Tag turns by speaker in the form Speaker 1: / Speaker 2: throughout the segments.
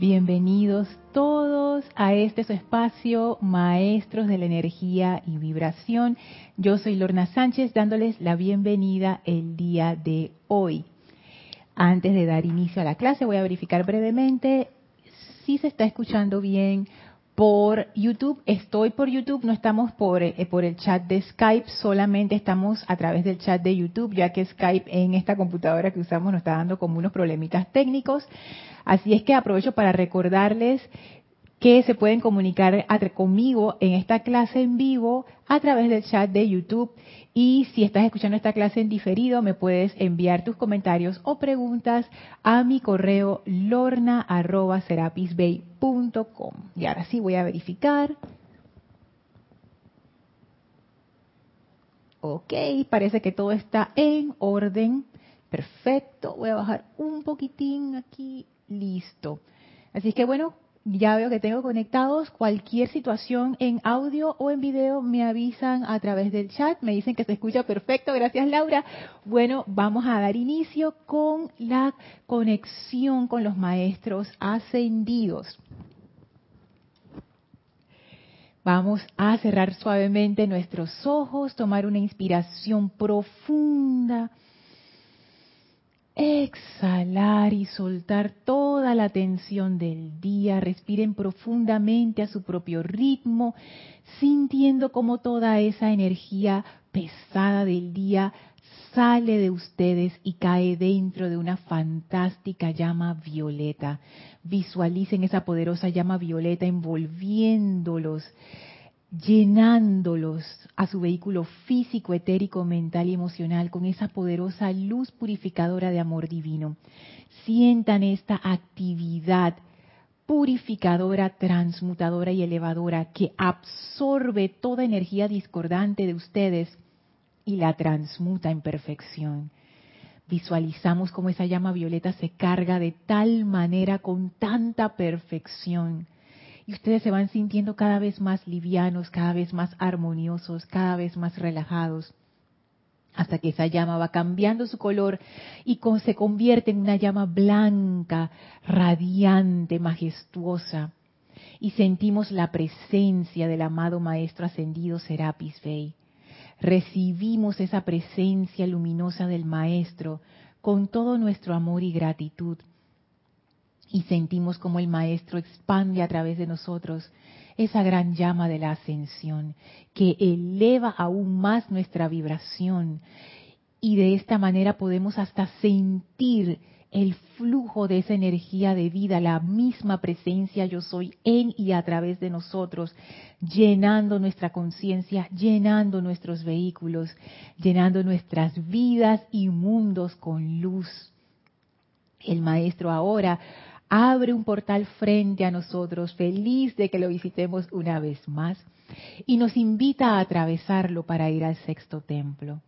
Speaker 1: Bienvenidos todos a este su espacio, Maestros de la Energía y Vibración. Yo soy Lorna Sánchez dándoles la bienvenida el día de hoy. Antes de dar inicio a la clase voy a verificar brevemente si se está escuchando bien por YouTube. Estoy por YouTube, no estamos por, eh, por el chat de Skype, solamente estamos a través del chat de YouTube, ya que Skype en esta computadora que usamos nos está dando como unos problemitas técnicos. Así es que aprovecho para recordarles que se pueden comunicar conmigo en esta clase en vivo a través del chat de YouTube. Y si estás escuchando esta clase en diferido, me puedes enviar tus comentarios o preguntas a mi correo lorna.serapisbay.com. Y ahora sí voy a verificar. Ok, parece que todo está en orden. Perfecto. Voy a bajar un poquitín aquí listo. Así que bueno, ya veo que tengo conectados. Cualquier situación en audio o en video me avisan a través del chat. Me dicen que se escucha perfecto. Gracias, Laura. Bueno, vamos a dar inicio con la conexión con los maestros ascendidos. Vamos a cerrar suavemente nuestros ojos, tomar una inspiración profunda exhalar y soltar toda la tensión del día. Respiren profundamente a su propio ritmo, sintiendo como toda esa energía pesada del día sale de ustedes y cae dentro de una fantástica llama violeta. Visualicen esa poderosa llama violeta envolviéndolos llenándolos a su vehículo físico, etérico, mental y emocional con esa poderosa luz purificadora de amor divino. Sientan esta actividad purificadora, transmutadora y elevadora que absorbe toda energía discordante de ustedes y la transmuta en perfección. Visualizamos cómo esa llama violeta se carga de tal manera con tanta perfección y ustedes se van sintiendo cada vez más livianos, cada vez más armoniosos, cada vez más relajados, hasta que esa llama va cambiando su color y se convierte en una llama blanca, radiante, majestuosa. Y sentimos la presencia del amado Maestro Ascendido Serapis Bey. Recibimos esa presencia luminosa del Maestro con todo nuestro amor y gratitud y sentimos como el Maestro expande a través de nosotros esa gran llama de la ascensión que eleva aún más nuestra vibración y de esta manera podemos hasta sentir el flujo de esa energía de vida, la misma presencia yo soy en y a través de nosotros, llenando nuestra conciencia, llenando nuestros vehículos, llenando nuestras vidas y mundos con luz. El maestro ahora abre un portal frente a nosotros, feliz de que lo visitemos una vez más, y nos invita a atravesarlo para ir al sexto templo.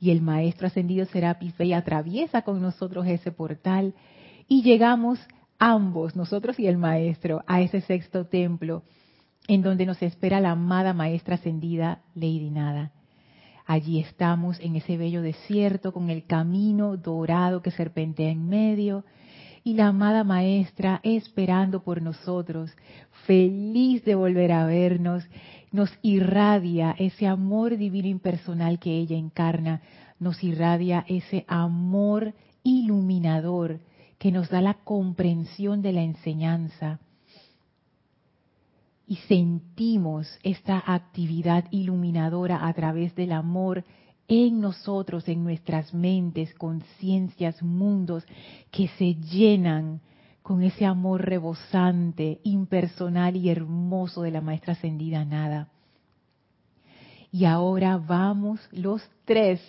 Speaker 1: Y el Maestro Ascendido Serapis Bey atraviesa con nosotros ese portal y llegamos ambos, nosotros y el Maestro, a ese sexto templo en donde nos espera la amada Maestra Ascendida Lady Nada. Allí estamos en ese bello desierto con el camino dorado que serpentea en medio, y la amada maestra esperando por nosotros, feliz de volver a vernos, nos irradia ese amor divino impersonal que ella encarna, nos irradia ese amor iluminador que nos da la comprensión de la enseñanza. Y sentimos esta actividad iluminadora a través del amor en nosotros, en nuestras mentes, conciencias, mundos que se llenan con ese amor rebosante, impersonal y hermoso de la maestra ascendida nada. Y ahora vamos los tres,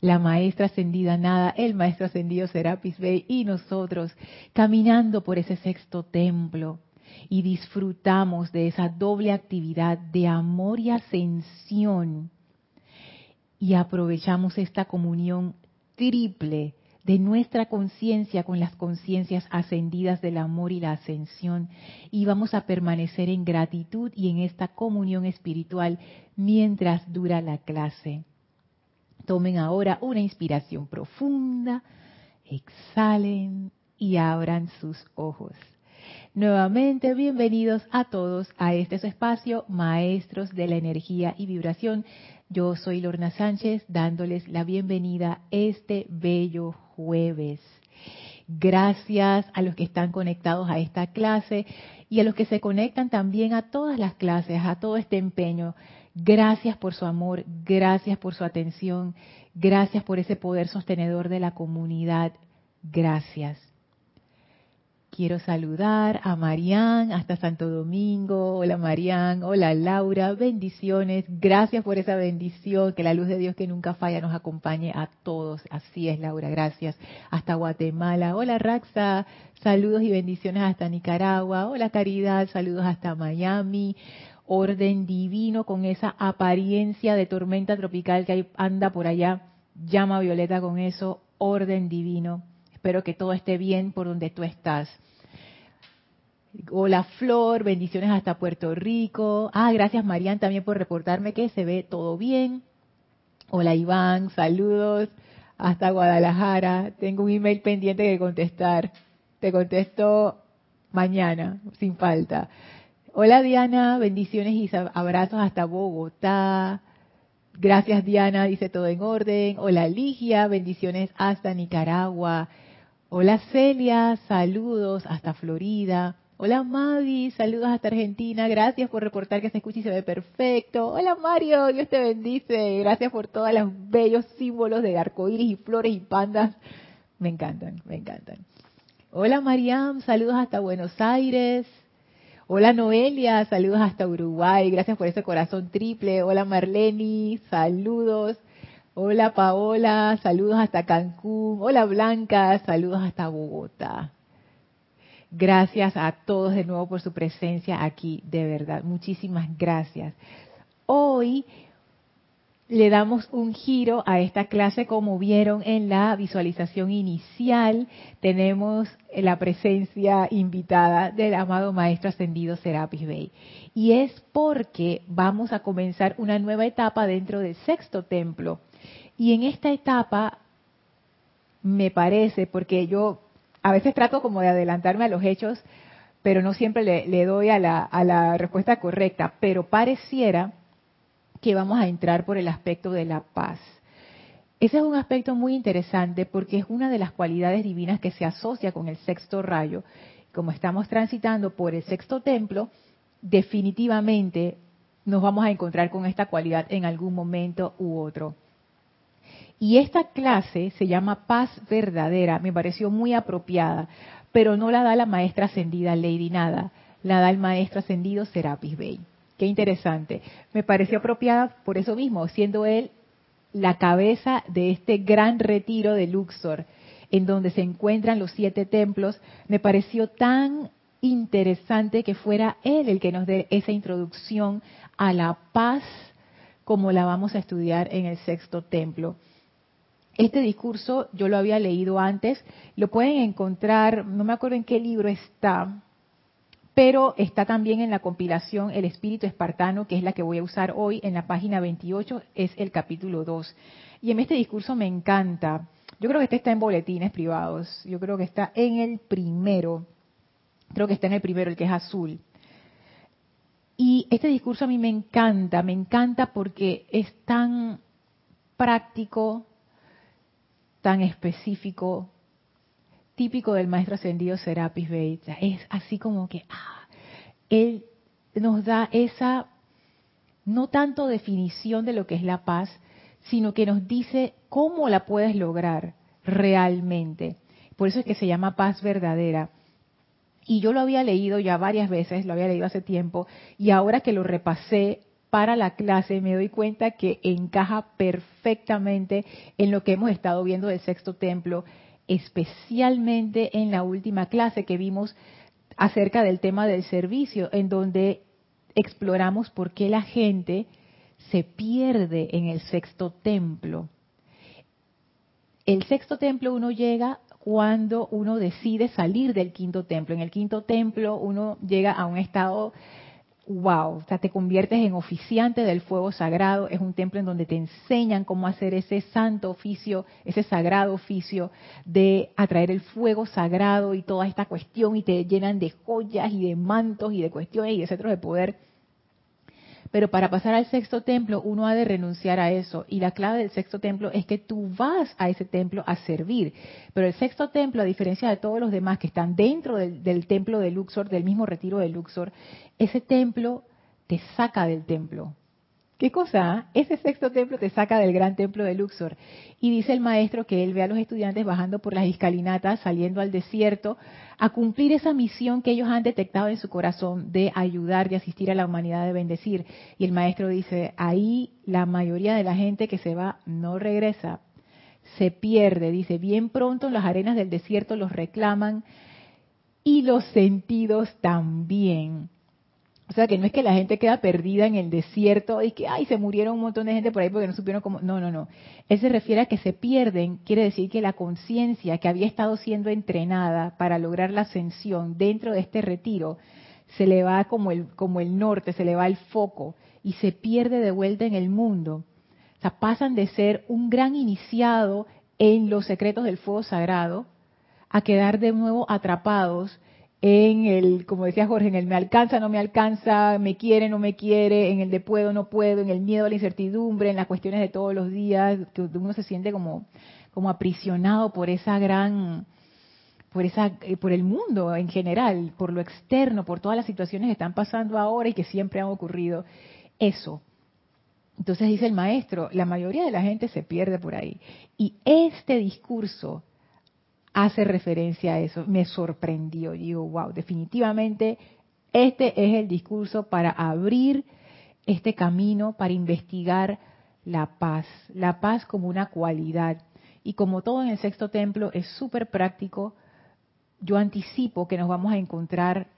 Speaker 1: la maestra ascendida nada, el maestro ascendido Serapis Bey y nosotros, caminando por ese sexto templo y disfrutamos de esa doble actividad de amor y ascensión y aprovechamos esta comunión triple de nuestra conciencia con las conciencias ascendidas del amor y la ascensión y vamos a permanecer en gratitud y en esta comunión espiritual mientras dura la clase. Tomen ahora una inspiración profunda, exhalen y abran sus ojos. Nuevamente, bienvenidos a todos a este espacio, Maestros de la Energía y Vibración. Yo soy Lorna Sánchez, dándoles la bienvenida este bello jueves. Gracias a los que están conectados a esta clase y a los que se conectan también a todas las clases, a todo este empeño. Gracias por su amor, gracias por su atención, gracias por ese poder sostenedor de la comunidad. Gracias. Quiero saludar a Marían hasta Santo Domingo. Hola Marían, hola Laura, bendiciones. Gracias por esa bendición. Que la luz de Dios que nunca falla nos acompañe a todos. Así es Laura, gracias. Hasta Guatemala. Hola Raxa, saludos y bendiciones hasta Nicaragua. Hola Caridad, saludos hasta Miami. Orden divino con esa apariencia de tormenta tropical que anda por allá. Llama Violeta con eso. Orden divino Espero que todo esté bien por donde tú estás. Hola Flor, bendiciones hasta Puerto Rico. Ah, gracias Marian también por reportarme que se ve todo bien. Hola Iván, saludos hasta Guadalajara. Tengo un email pendiente que contestar. Te contesto mañana, sin falta. Hola Diana, bendiciones y abrazos hasta Bogotá. Gracias Diana, dice todo en orden. Hola Ligia, bendiciones hasta Nicaragua. Hola Celia, saludos hasta Florida. Hola Mavi, saludos hasta Argentina. Gracias por reportar que se escucha y se ve perfecto. Hola Mario, Dios te bendice. Gracias por todos los bellos símbolos de arcoíris y flores y pandas. Me encantan, me encantan. Hola Mariam, saludos hasta Buenos Aires. Hola Noelia, saludos hasta Uruguay. Gracias por ese corazón triple. Hola Marleni, saludos. Hola Paola, saludos hasta Cancún. Hola Blanca, saludos hasta Bogotá. Gracias a todos de nuevo por su presencia aquí, de verdad. Muchísimas gracias. Hoy le damos un giro a esta clase como vieron en la visualización inicial. Tenemos la presencia invitada del amado Maestro Ascendido Serapis Bey. Y es porque vamos a comenzar una nueva etapa dentro del sexto templo y en esta etapa, me parece, porque yo a veces trato como de adelantarme a los hechos, pero no siempre le, doy a la, a la respuesta correcta, pero pareciera que vamos a entrar por el aspecto de la paz. Ese es un aspecto muy interesante porque es una de las cualidades divinas que se asocia con el sexto rayo. Como estamos transitando por el sexto templo, definitivamente nos vamos a encontrar con esta cualidad en algún momento u otro. Y esta clase se llama Paz Verdadera, me pareció muy apropiada, pero no la da la maestra ascendida Lady Nada, la da el maestro ascendido Serapis Bey. Qué interesante. Me pareció apropiada por eso mismo, siendo él la cabeza de este gran retiro de Luxor, en donde se encuentran los siete templos, me pareció tan interesante que fuera él el que nos dé esa introducción a la paz como la vamos a estudiar en el sexto templo. Este discurso yo lo había leído antes, lo pueden encontrar, no me acuerdo en qué libro está, pero está también en la compilación El Espíritu Espartano, que es la que voy a usar hoy, en la página 28, es el capítulo 2. Y en este discurso me encanta, yo creo que este está en boletines privados, yo creo que está en el primero, creo que está en el primero, el que es azul. Y este discurso a mí me encanta, me encanta porque es tan práctico, tan específico, típico del maestro ascendido Serapis Bey. Es así como que ah, él nos da esa, no tanto definición de lo que es la paz, sino que nos dice cómo la puedes lograr realmente. Por eso es que se llama paz verdadera. Y yo lo había leído ya varias veces, lo había leído hace tiempo, y ahora que lo repasé para la clase me doy cuenta que encaja perfectamente en lo que hemos estado viendo del sexto templo, especialmente en la última clase que vimos acerca del tema del servicio, en donde exploramos por qué la gente se pierde en el sexto templo. El sexto templo uno llega cuando uno decide salir del quinto templo. En el quinto templo uno llega a un estado wow, o sea, te conviertes en oficiante del fuego sagrado, es un templo en donde te enseñan cómo hacer ese santo oficio, ese sagrado oficio de atraer el fuego sagrado y toda esta cuestión y te llenan de joyas y de mantos y de cuestiones y de centros de poder pero para pasar al sexto templo uno ha de renunciar a eso. Y la clave del sexto templo es que tú vas a ese templo a servir. Pero el sexto templo, a diferencia de todos los demás que están dentro del, templo de Luxor, del mismo retiro de Luxor, ese templo te saca del templo. ¿Qué cosa? Ese sexto templo te saca del gran templo de Luxor. Y dice el maestro que él ve a los estudiantes bajando por las escalinatas, saliendo al desierto, a cumplir esa misión que ellos han detectado en su corazón de ayudar, de asistir a la humanidad, de bendecir. Y el maestro dice, ahí la mayoría de la gente que se va no regresa, se pierde. Dice, bien pronto las arenas del desierto los reclaman y los sentidos también. Sea, que no es que la gente queda perdida en el desierto y que, ay, se murieron un montón de gente por ahí porque no supieron cómo. No, no, no. Él se refiere a que se pierden, quiere decir que la conciencia que había estado siendo entrenada para lograr la ascensión dentro de este retiro, se le va como el, como el norte, se le va el foco y se pierde de vuelta en el mundo. O sea, pasan de ser un gran iniciado en los secretos del fuego sagrado a quedar de nuevo atrapados en el, como decía Jorge, en el me alcanza, no me alcanza, me quiere, no me quiere, en el de puedo, no puedo, en el miedo a la incertidumbre, en las cuestiones de todos los días, que uno se siente como, como aprisionado por esa gran, por esa, eh, por el mundo en general, por lo externo, por todas las situaciones que están pasando ahora y que siempre han ocurrido. Eso. Entonces dice el maestro, la mayoría de la gente se pierde por ahí. Y este discurso hace referencia a eso. Me sorprendió. Digo, wow, definitivamente este es el discurso para abrir este camino, para investigar la paz. La paz como una cualidad. Y como todo en el sexto templo es súper práctico, yo anticipo que nos vamos a encontrar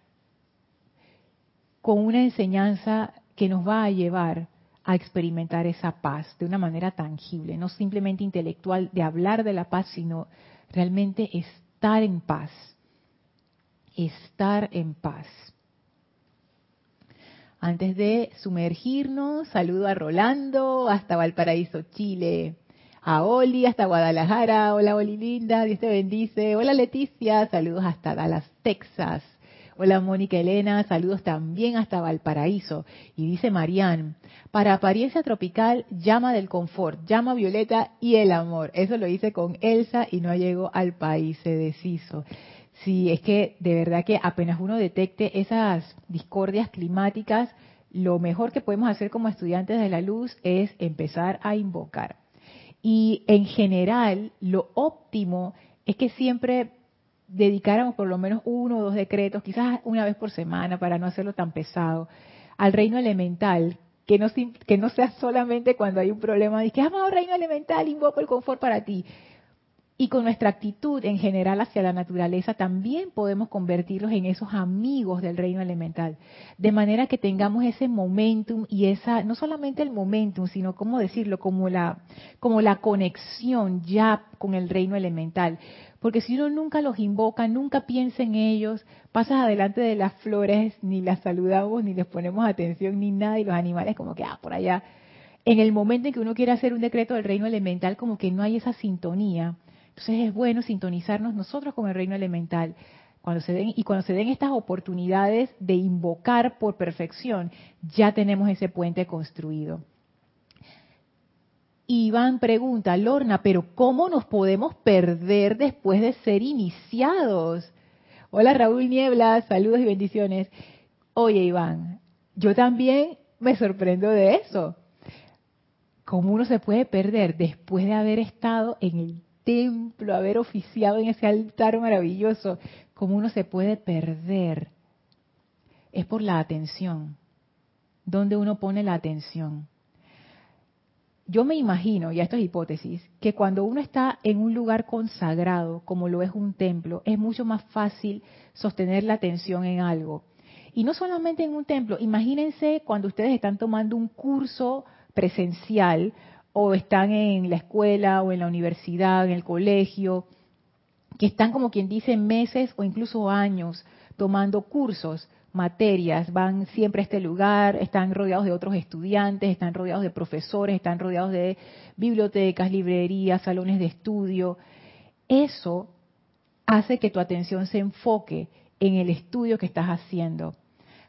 Speaker 1: con una enseñanza que nos va a llevar a experimentar esa paz de una manera tangible, no simplemente intelectual de hablar de la paz, sino realmente estar en paz, estar en paz. Antes de sumergirnos, saludo a Rolando hasta Valparaíso, Chile. A Oli hasta Guadalajara. Hola Oli linda, Dios te bendice. Hola Leticia, saludos hasta Dallas, Texas. Hola Mónica Elena, saludos también hasta Valparaíso. Y dice Marían, para apariencia tropical, llama del confort, llama violeta y el amor. Eso lo hice con Elsa y no llegó al país, se deshizo. Sí, es que de verdad que apenas uno detecte esas discordias climáticas, lo mejor que podemos hacer como estudiantes de la luz es empezar a invocar. Y en general, lo óptimo es que siempre dedicáramos por lo menos uno o dos decretos, quizás una vez por semana para no hacerlo tan pesado, al reino elemental, que no, que no sea solamente cuando hay un problema, de que, amado reino elemental, invoco el confort para ti. Y con nuestra actitud en general hacia la naturaleza también podemos convertirlos en esos amigos del reino elemental. De manera que tengamos ese momentum y esa, no solamente el momentum, sino, ¿cómo decirlo? Como la, como la conexión ya con el reino elemental. Porque si uno nunca los invoca, nunca piensa en ellos, pasas adelante de las flores, ni las saludamos, ni les ponemos atención, ni nada, y los animales como que, ah, por allá. En el momento en que uno quiere hacer un decreto del reino elemental, como que no hay esa sintonía entonces es bueno sintonizarnos nosotros con el reino elemental. Cuando se den, y cuando se den estas oportunidades de invocar por perfección, ya tenemos ese puente construido. Iván pregunta, Lorna, pero ¿cómo nos podemos perder después de ser iniciados? Hola Raúl Niebla, saludos y bendiciones. Oye Iván, yo también me sorprendo de eso. ¿Cómo uno se puede perder después de haber estado en el templo, haber oficiado en ese altar maravilloso, como uno se puede perder, es por la atención. ¿Dónde uno pone la atención? Yo me imagino, y esto es hipótesis, que cuando uno está en un lugar consagrado, como lo es un templo, es mucho más fácil sostener la atención en algo. Y no solamente en un templo, imagínense cuando ustedes están tomando un curso presencial o están en la escuela o en la universidad, en el colegio, que están como quien dice meses o incluso años tomando cursos, materias, van siempre a este lugar, están rodeados de otros estudiantes, están rodeados de profesores, están rodeados de bibliotecas, librerías, salones de estudio. Eso hace que tu atención se enfoque en el estudio que estás haciendo.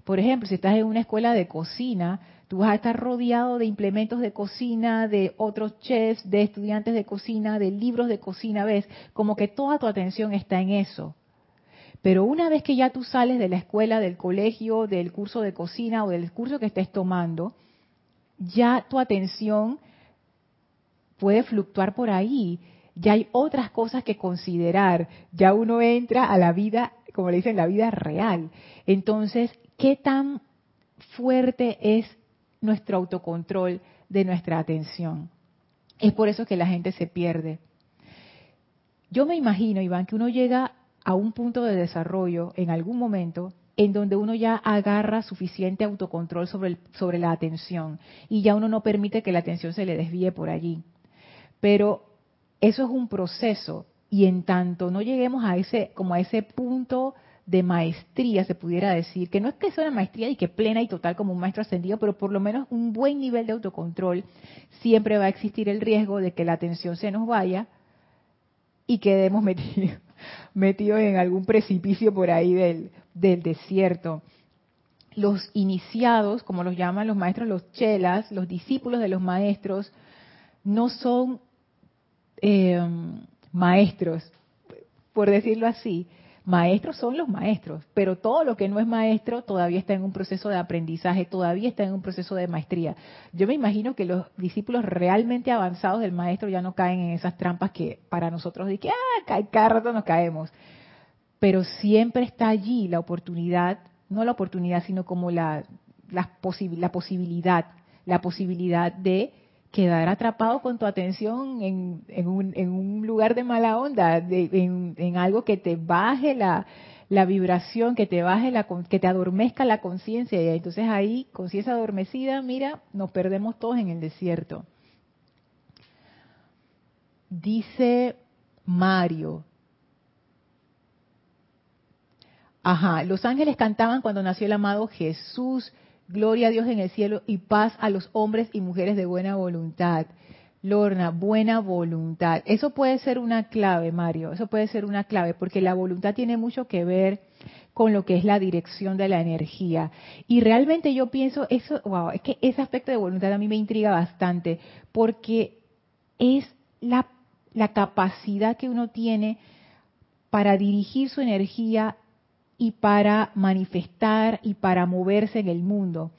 Speaker 1: Por ejemplo, si estás en una escuela de cocina, tú vas a estar rodeado de implementos de cocina, de otros chefs, de estudiantes de cocina, de libros de cocina, ves, como que toda tu atención está en eso. Pero una vez que ya tú sales de la escuela, del colegio, del curso de cocina o del curso que estés tomando, ya tu atención puede fluctuar por ahí. Ya hay otras cosas que considerar. Ya uno entra a la vida, como le dicen, la vida real. Entonces, ¿qué tan fuerte es nuestro autocontrol de nuestra atención? Es por eso que la gente se pierde. Yo me imagino, Iván, que uno llega a un punto de desarrollo en algún momento en donde uno ya agarra suficiente autocontrol sobre, sobre la atención y ya uno no permite que la atención se le desvíe por allí. Pero eso es un proceso y en tanto no lleguemos a ese como a ese punto de maestría, se pudiera decir, que no es que sea una maestría y que plena y total como un maestro ascendido, pero por lo menos un buen nivel de autocontrol, siempre va a existir el riesgo de que la atención se nos vaya y quedemos metidos metidos en algún precipicio por ahí del, del desierto. Los iniciados, como los llaman los maestros, los chelas, los discípulos de los maestros, no son eh, maestros, por decirlo así, Maestros son los maestros, pero todo lo que no es maestro todavía está en un proceso de aprendizaje, todavía está en un proceso de maestría. Yo me imagino que los discípulos realmente avanzados del maestro ya no caen en esas trampas que para nosotros de que ah, cada rato nos caemos. Pero siempre está allí la oportunidad, no la oportunidad, sino como la, la, la posibilidad, la posibilidad de quedar atrapado con tu atención en, un, lugar de mala onda, en, en, algo que te baje la, la vibración, que te baje la, que te adormezca la conciencia. Y entonces ahí, conciencia adormecida, mira, nos perdemos todos en el desierto. Dice Mario. Ajá, los ángeles cantaban cuando nació el amado Jesús. Gloria a Dios en el cielo y paz a los hombres y mujeres de buena voluntad. Lorna, buena voluntad. Eso puede ser una clave, Mario. Eso puede ser una clave porque la voluntad tiene mucho que ver con lo que es la dirección de la energía. Y realmente yo pienso, eso, wow, es que ese aspecto de voluntad a mí me intriga bastante porque es la, la capacidad que uno tiene para dirigir su energía y para manifestar y para moverse en el mundo.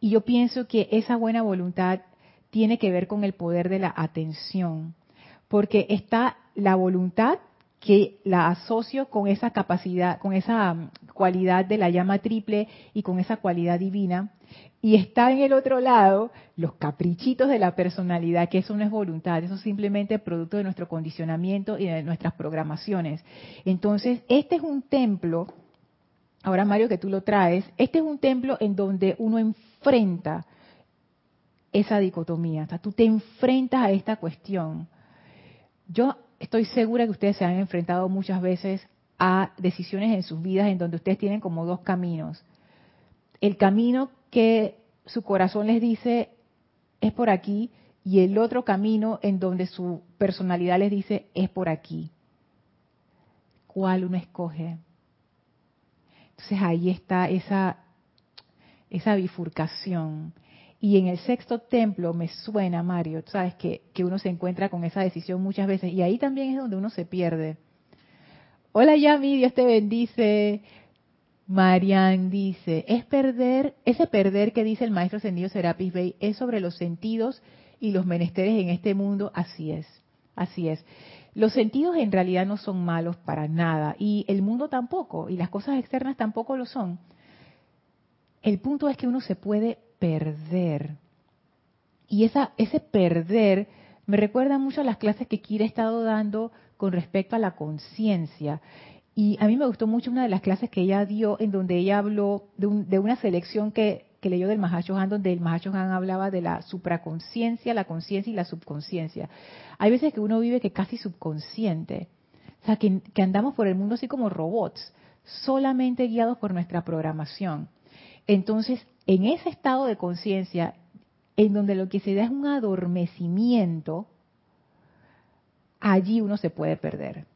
Speaker 1: Y yo pienso que esa buena voluntad tiene que ver con el poder de la atención, porque está la voluntad que la asocio con esa capacidad, con esa um, cualidad de la llama triple y con esa cualidad divina. Y está en el otro lado los caprichitos de la personalidad, que eso no es voluntad, eso es simplemente producto de nuestro condicionamiento y de nuestras programaciones. Entonces, este es un templo ahora Mario que tú lo traes, este es un templo en donde uno enfrenta esa dicotomía, o sea, tú te enfrentas a esta cuestión. Yo estoy segura que ustedes se han enfrentado muchas veces a decisiones en sus vidas en donde ustedes tienen como dos caminos. El camino que su corazón les dice es por aquí y el otro camino en donde su personalidad les dice es por aquí. ¿Cuál uno escoge? Entonces ahí está esa, esa bifurcación. Y en el sexto templo me suena, Mario, sabes que, que uno se encuentra con esa decisión muchas veces y ahí también es donde uno se pierde. Hola Yami, Dios te bendice. Marian dice, es perder, ese perder que dice el maestro ascendido Serapis Bey es sobre los sentidos y los menesteres en este mundo, así es, así es. Los sentidos en realidad no son malos para nada y el mundo tampoco y las cosas externas tampoco lo son. El punto es que uno se puede perder. Y esa, ese perder me recuerda mucho a las clases que Kira ha estado dando con respecto a la conciencia. Y a mí me gustó mucho una de las clases que ella dio en donde ella habló de, de una selección que que leyó del Mahashohan, donde el Mahashohan hablaba de la supraconciencia, la conciencia y la subconsciencia. Hay veces que uno vive que casi subconsciente, o sea, que, andamos por el mundo así como robots. solamente guiados por nuestra programación. Entonces, en ese estado de conciencia, en donde lo que se da es un adormecimiento, allí uno se puede perder.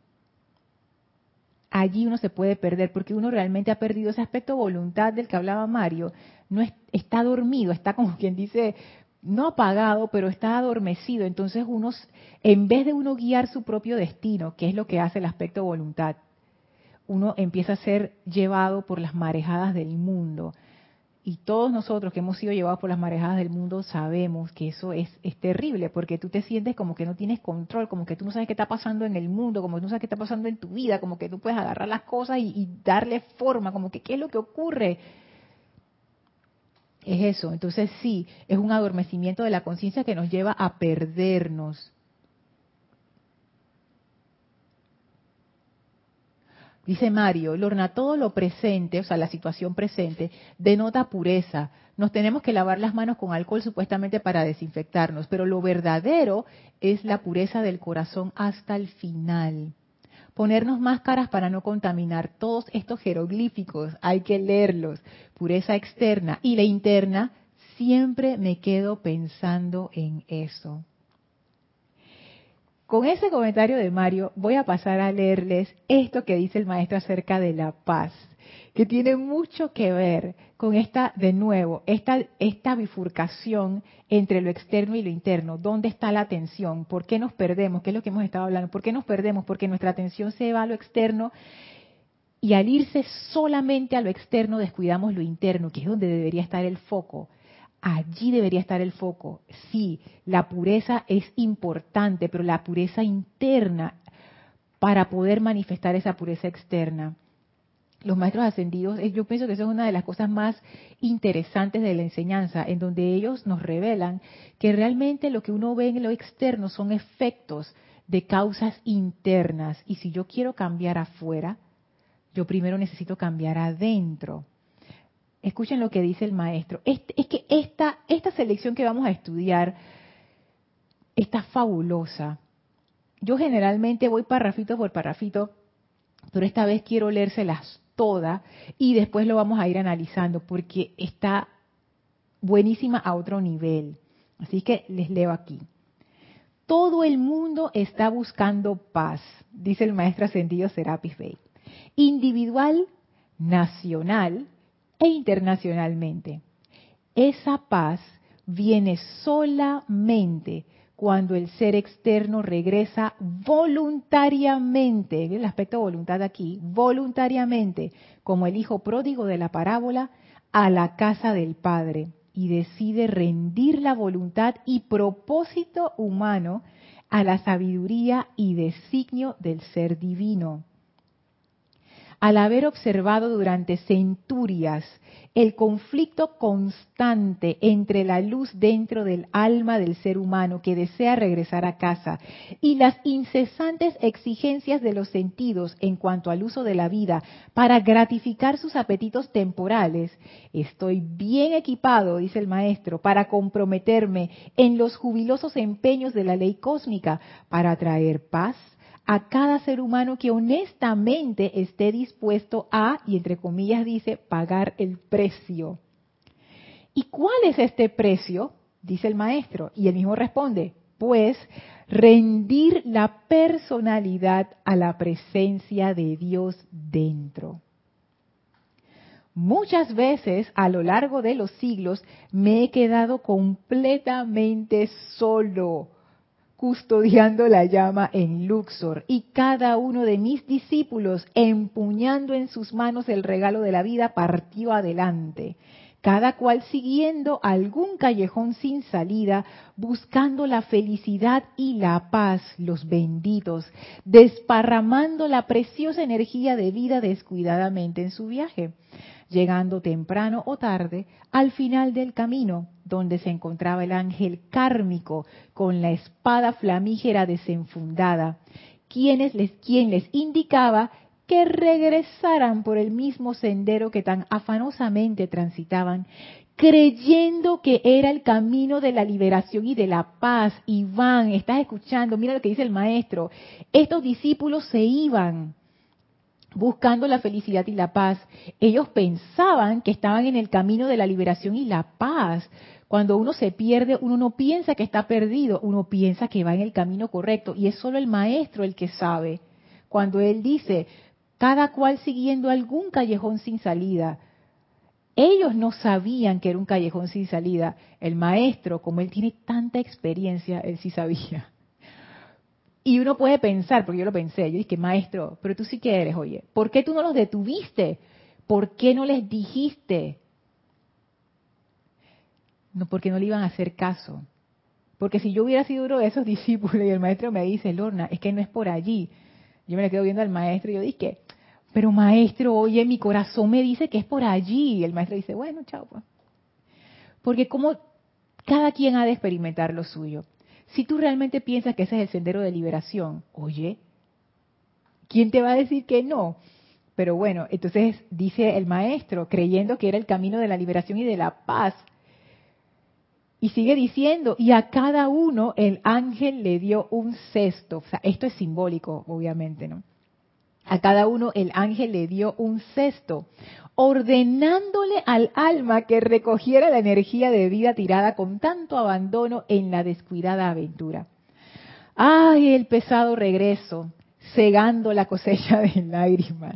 Speaker 1: Allí uno se puede perder porque uno realmente ha perdido ese aspecto voluntad del que hablaba Mario. No está dormido, está como quien dice, no apagado, pero está adormecido. Entonces uno, en vez de uno guiar su propio destino, que es lo que hace el aspecto voluntad, uno empieza a ser llevado por las marejadas del mundo. Y todos nosotros que hemos sido llevados por las marejadas del mundo sabemos que eso es, es, terrible, porque tú te sientes como que no tienes control, como que tú no sabes qué está pasando en el mundo, como que tú no sabes qué está pasando en tu vida, como que tú puedes agarrar las cosas y, y darle forma, como que qué es lo que ocurre. Es eso, entonces sí, es un adormecimiento de la conciencia que nos lleva a perdernos. Dice Mario, Lorna, todo lo presente, o sea, la situación presente, denota pureza. Nos tenemos que lavar las manos con alcohol supuestamente para desinfectarnos, pero lo verdadero es la pureza del corazón hasta el final. Ponernos máscaras para no contaminar todos estos jeroglíficos, hay que leerlos. Pureza externa y la interna, siempre me quedo pensando en eso. Con ese comentario de Mario voy a pasar a leerles esto que dice el maestro acerca de la paz, que tiene mucho que ver con esta, de nuevo, esta, esta bifurcación entre lo externo y lo interno. ¿Dónde está la atención? ¿Por qué nos perdemos? ¿Qué es lo que hemos estado hablando? ¿Por qué nos perdemos? Porque nuestra atención se va a lo externo y al irse solamente a lo externo descuidamos lo interno, que es donde debería estar el foco allí debería estar el foco. Sí, la pureza es importante, pero la pureza interna para poder manifestar esa pureza externa. Los maestros ascendidos, eh, yo pienso que eso es una de las cosas más interesantes de la enseñanza, en donde ellos nos revelan que realmente lo que uno ve en lo externo son efectos de causas internas. Y si yo quiero cambiar afuera, yo primero necesito cambiar adentro. Escuchen lo que dice el maestro. es que esta, esta selección que vamos a estudiar está fabulosa. Yo generalmente voy parrafito por parrafito, pero esta vez quiero leérselas todas y después lo vamos a ir analizando porque está buenísima a otro nivel. Así que les leo aquí. Todo el mundo está buscando paz, dice el maestro ascendido Serapis Bey. Individual, nacional e internacionalmente. Esa paz viene solamente cuando el ser externo regresa voluntariamente, el aspecto voluntad aquí, voluntariamente, como el hijo pródigo de la parábola, a la casa del Padre y decide rendir la voluntad y propósito humano a la sabiduría y designio del ser divino al haber observado durante centurias el conflicto constante entre la luz dentro del alma del ser humano que desea regresar a casa y las incesantes exigencias de los sentidos en cuanto al uso de la vida para gratificar sus apetitos temporales, estoy bien equipado, dice el maestro, para comprometerme en los jubilosos empeños de la ley cósmica para traer paz, a cada ser humano que honestamente esté dispuesto a, y entre comillas dice, pagar el precio. ¿Y cuál es este precio? Dice el maestro. Y el mismo responde, pues rendir la personalidad a la presencia de Dios dentro. Muchas veces a lo largo de los siglos me he quedado completamente solo custodiando la llama en Luxor y cada uno de mis discípulos empuñando en sus manos el regalo de la vida partió adelante, cada cual siguiendo algún callejón sin salida, buscando la felicidad y la paz, los benditos, desparramando la preciosa energía de vida descuidadamente en su viaje llegando temprano o tarde al final del camino, donde se encontraba el ángel kármico con la espada flamígera desenfundada, quienes les, quien les indicaba que regresaran por el mismo sendero que tan afanosamente transitaban, creyendo que era el camino de la liberación y de la paz. Iván, estás escuchando, mira lo que dice el maestro. Estos discípulos se iban buscando la felicidad y la paz. Ellos pensaban que estaban en el camino de la liberación y la paz. Cuando uno se pierde, uno no piensa que está perdido, uno piensa que va en el camino correcto y es solo el maestro el que sabe. Cuando él dice, cada cual siguiendo algún callejón sin salida. Ellos no sabían que era un callejón sin salida. El maestro, como él tiene tanta experiencia, él sí sabía. Y uno puede pensar, porque yo lo pensé, yo dije, maestro, pero tú sí que eres, oye, ¿por qué tú no los detuviste? ¿Por qué no les dijiste? No, porque no le iban a hacer caso. Porque si yo hubiera sido uno de esos discípulos y el maestro me dice, Lorna, es que no es por allí. Yo me le quedo viendo al maestro y yo dije, pero maestro, oye, mi corazón me dice que es por allí. Y el maestro dice, bueno, chao. Pues". Porque como cada quien ha de experimentar lo suyo. Si tú realmente piensas que ese es el sendero de liberación, oye, ¿quién te va a decir que no? Pero bueno, entonces dice el maestro, creyendo que era el camino de la liberación y de la paz. Y sigue diciendo, y a cada uno el ángel le dio un cesto. O sea, esto es simbólico, obviamente, ¿no? A cada uno el ángel le dio un cesto, ordenándole al alma que recogiera la energía de vida tirada con tanto abandono en la descuidada aventura. ¡Ay, el pesado regreso! cegando la cosecha de lágrimas.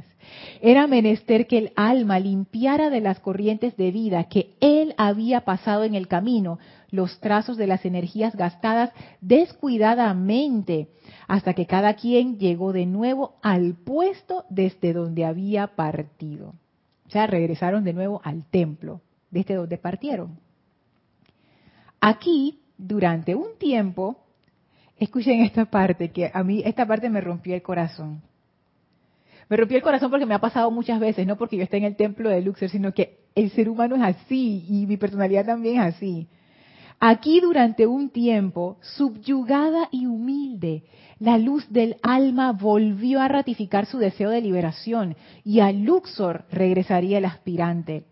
Speaker 1: Era menester que el alma limpiara de las corrientes de vida que él había pasado en el camino los trazos de las energías gastadas descuidadamente, hasta que cada quien llegó de nuevo al puesto desde donde había partido. O sea, regresaron de nuevo al templo, desde donde partieron. Aquí, durante un tiempo, escuchen esta parte, que a mí esta parte me rompió el corazón. Me rompió el corazón porque me ha pasado muchas veces, no porque yo esté en el templo de Luxor, sino que el ser humano es así y mi personalidad también es así. Aquí durante un tiempo, subyugada y humilde, la luz del alma volvió a ratificar su deseo de liberación y a Luxor regresaría el aspirante.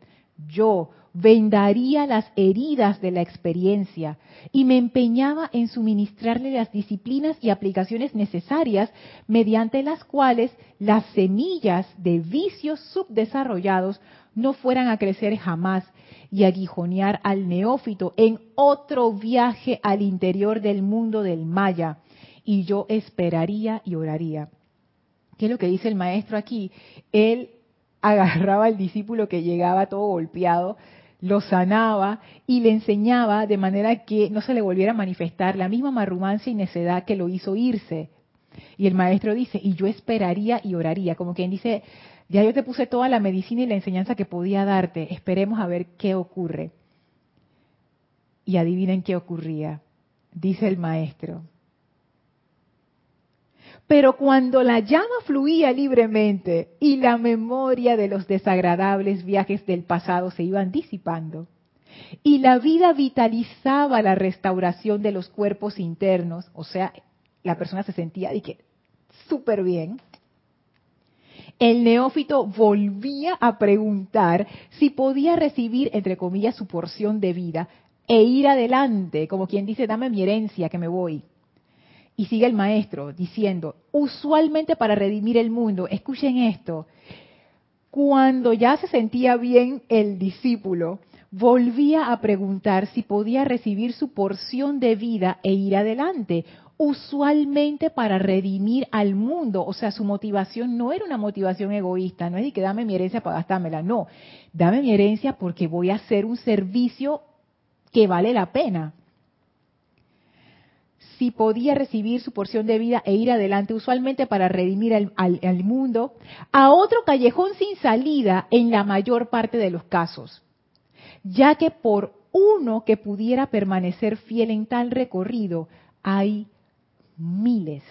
Speaker 1: Yo vendaría las heridas de la experiencia y me empeñaba en suministrarle las disciplinas y aplicaciones necesarias mediante las cuales las semillas de vicios subdesarrollados no fueran a crecer jamás y aguijonear al neófito en otro viaje al interior del mundo del Maya. Y yo esperaría y oraría. ¿Qué es lo que dice el maestro aquí? Él agarraba al discípulo que llegaba todo golpeado, lo sanaba y le enseñaba de manera que no se le volviera a manifestar la misma marrumancia y necedad que lo hizo irse. Y el maestro dice, y yo esperaría y oraría, como quien dice, ya yo te puse toda la medicina y la enseñanza que podía darte. Esperemos a ver qué ocurre. Y adivinen qué ocurría. Dice el maestro. Pero cuando la llama fluía libremente y la memoria de los desagradables viajes del pasado se iban disipando, y la vida vitalizaba la restauración de los cuerpos internos, o sea, la persona se sentía súper bien, el neófito volvía a preguntar si podía recibir, entre comillas, su porción de vida e ir adelante, como quien dice, dame mi herencia, que me voy. Y sigue el maestro diciendo, usualmente para redimir el mundo, escuchen esto, cuando ya se sentía bien el discípulo, volvía a preguntar si podía recibir su porción de vida e ir adelante usualmente para redimir al mundo. O sea, su motivación no era una motivación egoísta, no es de que dame mi herencia para gastármela, no. Dame mi herencia porque voy a hacer un servicio que vale la pena. Si podía recibir su porción de vida e ir adelante, usualmente para redimir al, mundo, a otro callejón sin salida en la mayor parte de los casos, ya que por uno que pudiera permanecer fiel en tal recorrido, hay miles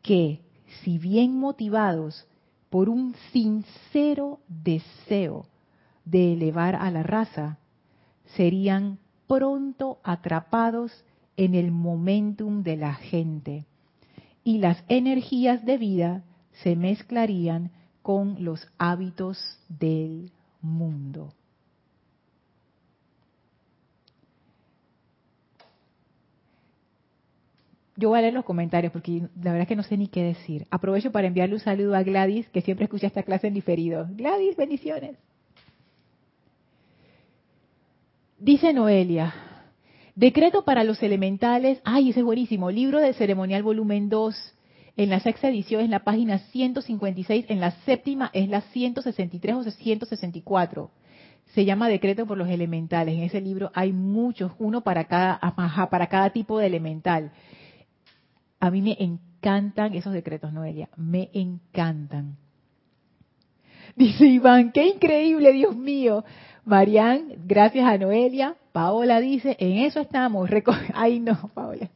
Speaker 1: que, si bien motivados por un sincero deseo de elevar a la raza, serían pronto atrapados en el momentum de la gente y las energías de vida se mezclarían con los hábitos del mundo. yo voy a leer los comentarios porque la verdad es que no sé ni qué decir. Aprovecho para enviarle un saludo a Gladys, que siempre escucha esta clase en diferido. Gladys, bendiciones. Dice Noelia, decreto para los elementales, ay, ese es buenísimo, libro de ceremonial volumen 2, en la sexta edición es la página 156, en la séptima es la 163 o 164. Se llama Decreto por los Elementales. En ese libro hay muchos, uno para cada, para cada tipo de elemental. A mí me encantan esos decretos, Noelia, me encantan. Dice Iván, qué increíble, Dios mío. Marian, gracias a Noelia. Paola dice, en eso estamos. Ay, no, Paola.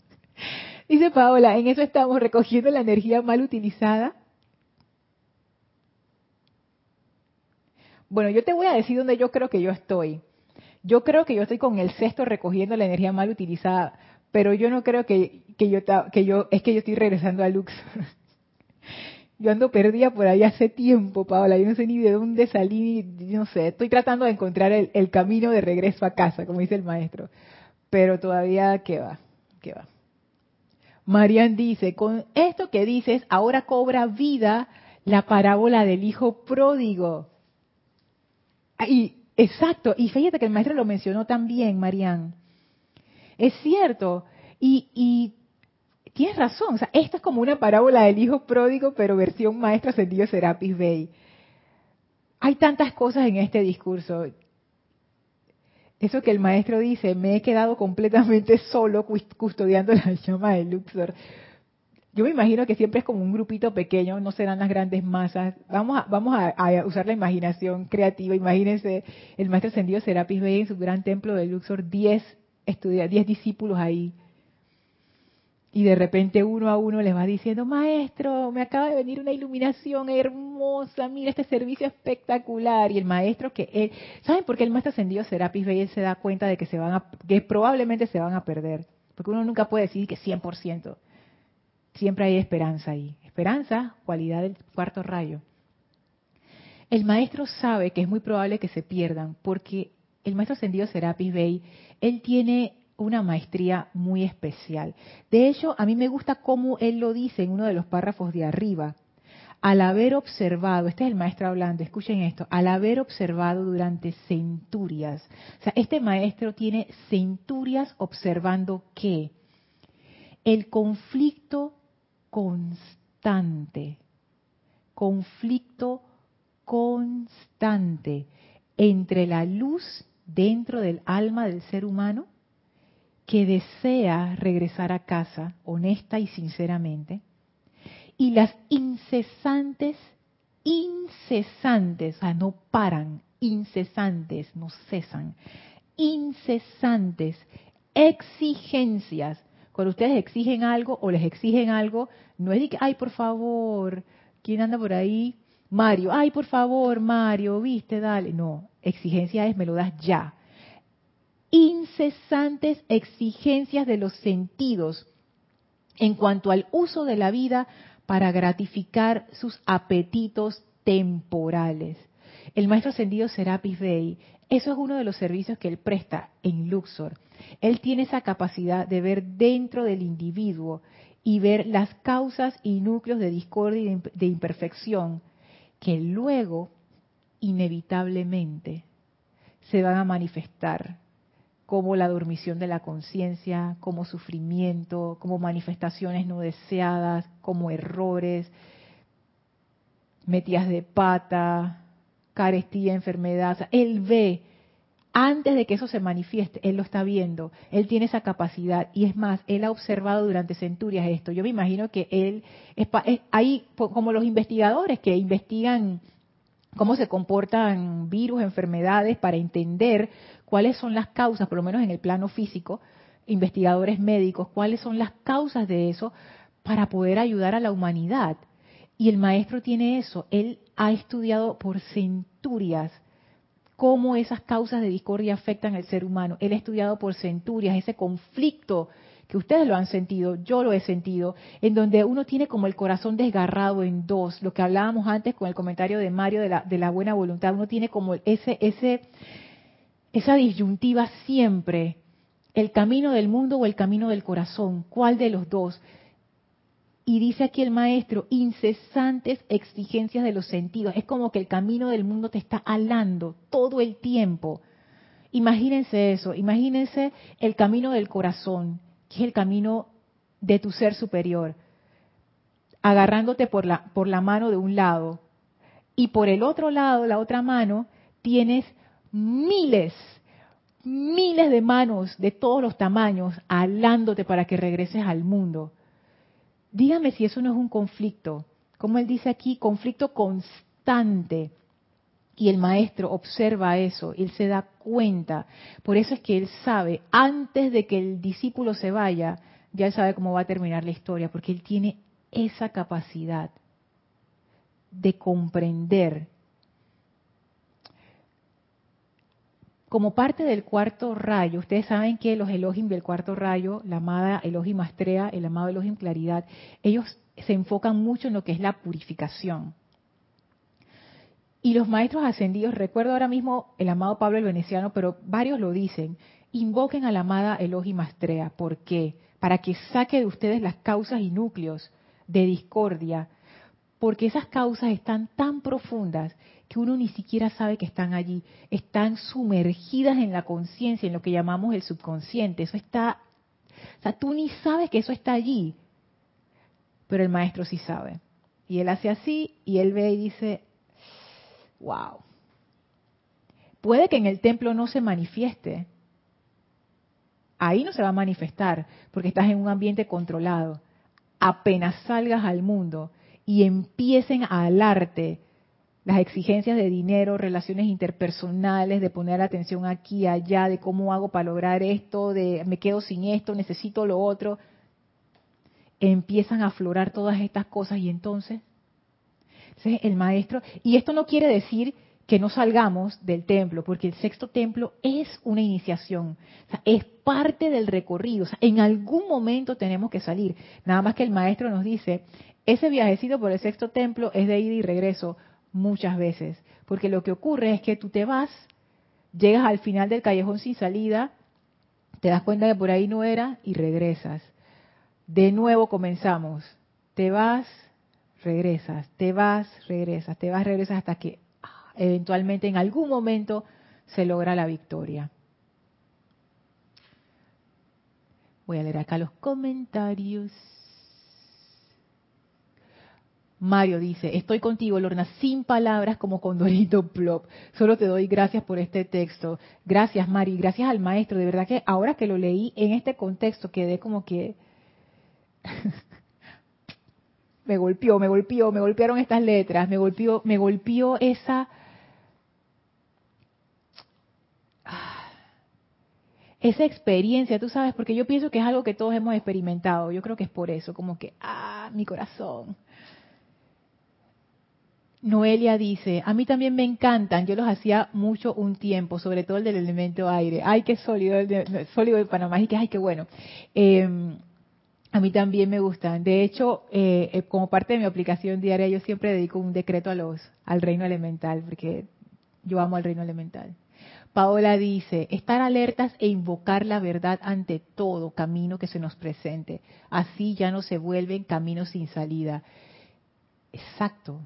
Speaker 1: Dice Paola, en eso estamos recogiendo la energía mal utilizada. Bueno, yo te voy a decir dónde yo creo que yo estoy. Yo creo que yo estoy con el cesto recogiendo la energía mal utilizada, pero yo no creo que, yo, que yo, es que yo estoy regresando a Lux. Yo ando perdida por ahí hace tiempo, Paola. Yo no sé ni de dónde salí, no sé. Estoy tratando de encontrar el, camino de regreso a casa, como dice el maestro. Pero todavía, ¿qué va? ¿Qué va? Marian dice, con esto que dices, ahora cobra vida la parábola del hijo pródigo. Y, exacto, y fíjate que el maestro lo mencionó también, Marian. Es cierto, y, y tienes razón, o sea, esto es como una parábola del hijo pródigo, pero versión maestro ascendido Serapis Bey. Hay tantas cosas en este discurso eso que el maestro dice, me he quedado completamente solo custodiando la llama de Luxor. Yo me imagino que siempre es como un grupito pequeño, no serán las grandes masas. Vamos a, vamos a, usar la imaginación creativa. Imagínense el maestro ascendido Serapis Bey en su gran templo de Luxor, 10 10 discípulos ahí y de repente uno a uno les va diciendo, maestro, me acaba de venir una iluminación hermosa, mira este servicio espectacular. Y el maestro que él, ¿saben por qué el maestro ascendido Serapis Bey se da cuenta de que se van a, que probablemente se van a perder? Porque uno nunca puede decir que 100%. Siempre hay esperanza ahí. Esperanza, cualidad del cuarto rayo. El maestro sabe que es muy probable que se pierdan porque el maestro ascendido Serapis Bey, él tiene una maestría muy especial. De hecho, a mí me gusta cómo él lo dice en uno de los párrafos de arriba. Al haber observado, este es el maestro hablando, escuchen esto, al haber observado durante centurias, o sea, este maestro tiene centurias observando qué? El conflicto constante, conflicto constante entre la luz dentro del alma del ser humano que desea regresar a casa honesta y sinceramente, y las incesantes, incesantes, no paran, incesantes, no cesan, incesantes exigencias. Cuando ustedes exigen algo o les exigen algo, no es de que, ay, por favor, ¿quién anda por ahí? Mario, ay, por favor, Mario, viste, dale. No, exigencia es, me lo das ya incesantes exigencias de los sentidos en cuanto al uso de la vida para gratificar sus apetitos temporales. El maestro ascendido Serapis Bey, eso es uno de los servicios que él presta en Luxor. Él tiene esa capacidad de ver dentro del individuo y ver las causas y núcleos de discordia y de imperfección que luego, inevitablemente, se van a manifestar como la dormición de la conciencia, como sufrimiento, como manifestaciones no deseadas, como errores, metidas de pata, carestía, enfermedad. él ve, antes de que eso se manifieste, él lo está viendo, él tiene esa capacidad y es más, él ha observado durante centurias esto. Yo me imagino que él, es, hay como los investigadores que investigan cómo se comportan virus, enfermedades, para entender cuáles son las causas, por lo menos en el plano físico, investigadores médicos, cuáles son las causas de eso para poder ayudar a la humanidad. Y el maestro tiene eso, él ha estudiado por centurias cómo esas causas de discordia afectan al ser humano. Él ha estudiado por centurias ese conflicto que ustedes lo han sentido, yo lo he sentido, en donde uno tiene como el corazón desgarrado en dos, lo que hablábamos antes con el comentario de Mario de la, de la buena voluntad, uno tiene como ese, ese, esa disyuntiva siempre, el camino del mundo o el camino del corazón, ¿cuál de los dos? Y dice aquí el maestro, incesantes exigencias de los sentidos. Es como que el camino del mundo te está alando todo el tiempo. Imagínense eso, imagínense el camino del corazón, que es el camino de tu ser superior, agarrándote por la, por la mano de un lado. Y por el otro lado, la otra mano, tienes miles, miles de manos de todos los tamaños alándote para que regreses al mundo. Dígame si eso no es un conflicto. Como él dice aquí, conflicto constante. Y el maestro observa eso, él se da cuenta. Por eso es que él sabe, antes de que el discípulo se vaya, ya él sabe cómo va a terminar la historia, porque él tiene esa capacidad de comprender como parte del cuarto rayo, ustedes saben que los Elohim del cuarto rayo, la amada Elohim Astrea, el amado Elohim Claridad, ellos se enfocan mucho en lo que es la purificación. Y los maestros ascendidos, recuerdo ahora mismo el amado Pablo el Veneciano, pero varios lo dicen, invoquen a la amada Elohim Astrea. ¿Por qué? Para que saque de ustedes las causas y núcleos de discordia, porque esas causas están tan profundas que uno ni siquiera sabe que están allí, están sumergidas en la conciencia, en lo que llamamos el subconsciente. Eso está, o sea, tú ni sabes que eso está allí, pero el maestro sí sabe. Y él hace así y él ve y dice, wow. Puede que en el templo no se manifieste. Ahí no se va a manifestar porque estás en un ambiente controlado. Apenas salgas al mundo y empiecen a alarte las exigencias de dinero, relaciones interpersonales, de poner atención aquí, allá, de cómo hago para lograr esto, de me quedo sin esto, necesito lo otro, empiezan a aflorar todas estas cosas y entonces, el maestro, y esto no quiere decir que no salgamos del templo, porque el sexto templo es una iniciación, es parte del recorrido, en algún momento tenemos que salir, nada más que el maestro nos dice, ese viajecito por el sexto templo es de ida y regreso, muchas veces, porque lo que ocurre es que tú te vas, llegas al final del callejón sin salida, te das cuenta que por ahí no era y regresas. De nuevo comenzamos. Te vas, regresas, te vas, regresas, te vas, regresas hasta que ah, eventualmente en algún momento se logra la victoria. Voy a leer acá los comentarios. Mario dice, estoy contigo, Lorna, sin palabras como Condorito Plop. Solo te doy gracias por este texto. Gracias, Mari, gracias al maestro. De verdad que ahora que lo leí en este contexto quedé como que... me golpeó, me golpeó, me golpearon estas letras, me golpeó, me golpeó esa... esa experiencia, tú sabes, porque yo pienso que es algo que todos hemos experimentado. Yo creo que es por eso, como que, ah, mi corazón Noelia dice, a mí también me encantan, yo los hacía mucho un tiempo, sobre todo el del elemento aire. Ay, qué sólido, el de, sólido de Panamá, y que, ay, qué bueno. Em, a mí también me gustan. De hecho, eh, eh, como parte de mi aplicación diaria, yo siempre dedico un decreto a los, al reino elemental, porque yo amo al reino elemental. Paola dice, estar alertas e invocar la verdad ante todo camino que se nos presente. Así ya no se vuelven caminos sin salida. Exacto.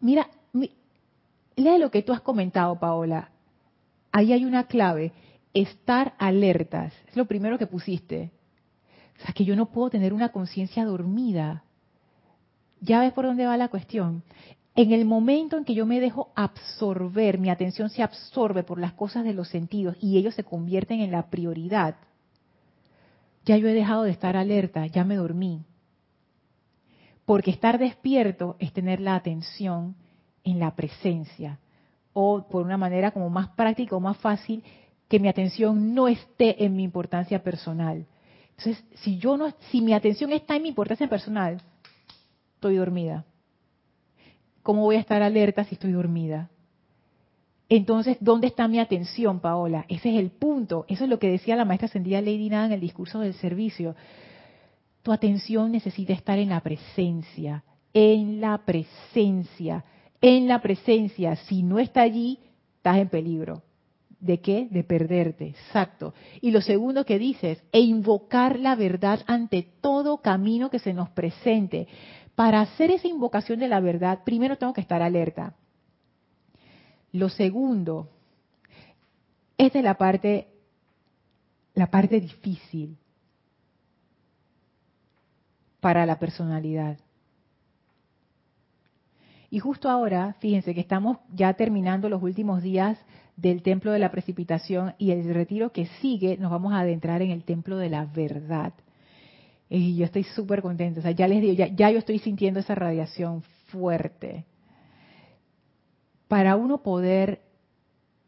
Speaker 1: Mira, lee lo que tú has comentado, Paola. Ahí hay una clave, estar alertas. Es lo primero que pusiste. O sea, que yo no puedo tener una conciencia dormida. Ya ves por dónde va la cuestión. En el momento en que yo me dejo absorber, mi atención se absorbe por las cosas de los sentidos y ellos se convierten en la prioridad, ya yo he dejado de estar alerta, ya me dormí. Porque estar despierto es tener la atención en la presencia. O por una manera como más práctica o más fácil, que mi atención no esté en mi importancia personal. Entonces, si yo no, si mi atención está en mi importancia personal, estoy dormida. ¿Cómo voy a estar alerta si estoy dormida? Entonces, ¿dónde está mi atención, Paola? Ese es el punto. Eso es lo que decía la maestra ascendida Lady Nada en el discurso del servicio tu atención necesita estar en la presencia, en la presencia, en la presencia. Si no está allí, estás en peligro. ¿De qué? De perderte, exacto. Y lo segundo que dices, e invocar la verdad ante todo camino que se nos presente. Para hacer esa invocación de la verdad, primero tengo que estar alerta. Lo segundo, esta es la parte, la parte difícil para la personalidad. Y justo ahora, fíjense que estamos ya terminando los últimos días del templo de la precipitación y el retiro que sigue nos vamos a adentrar en el templo de la verdad. Y yo estoy súper contenta. O sea, ya les digo, ya, ya yo estoy sintiendo esa radiación fuerte. Para uno poder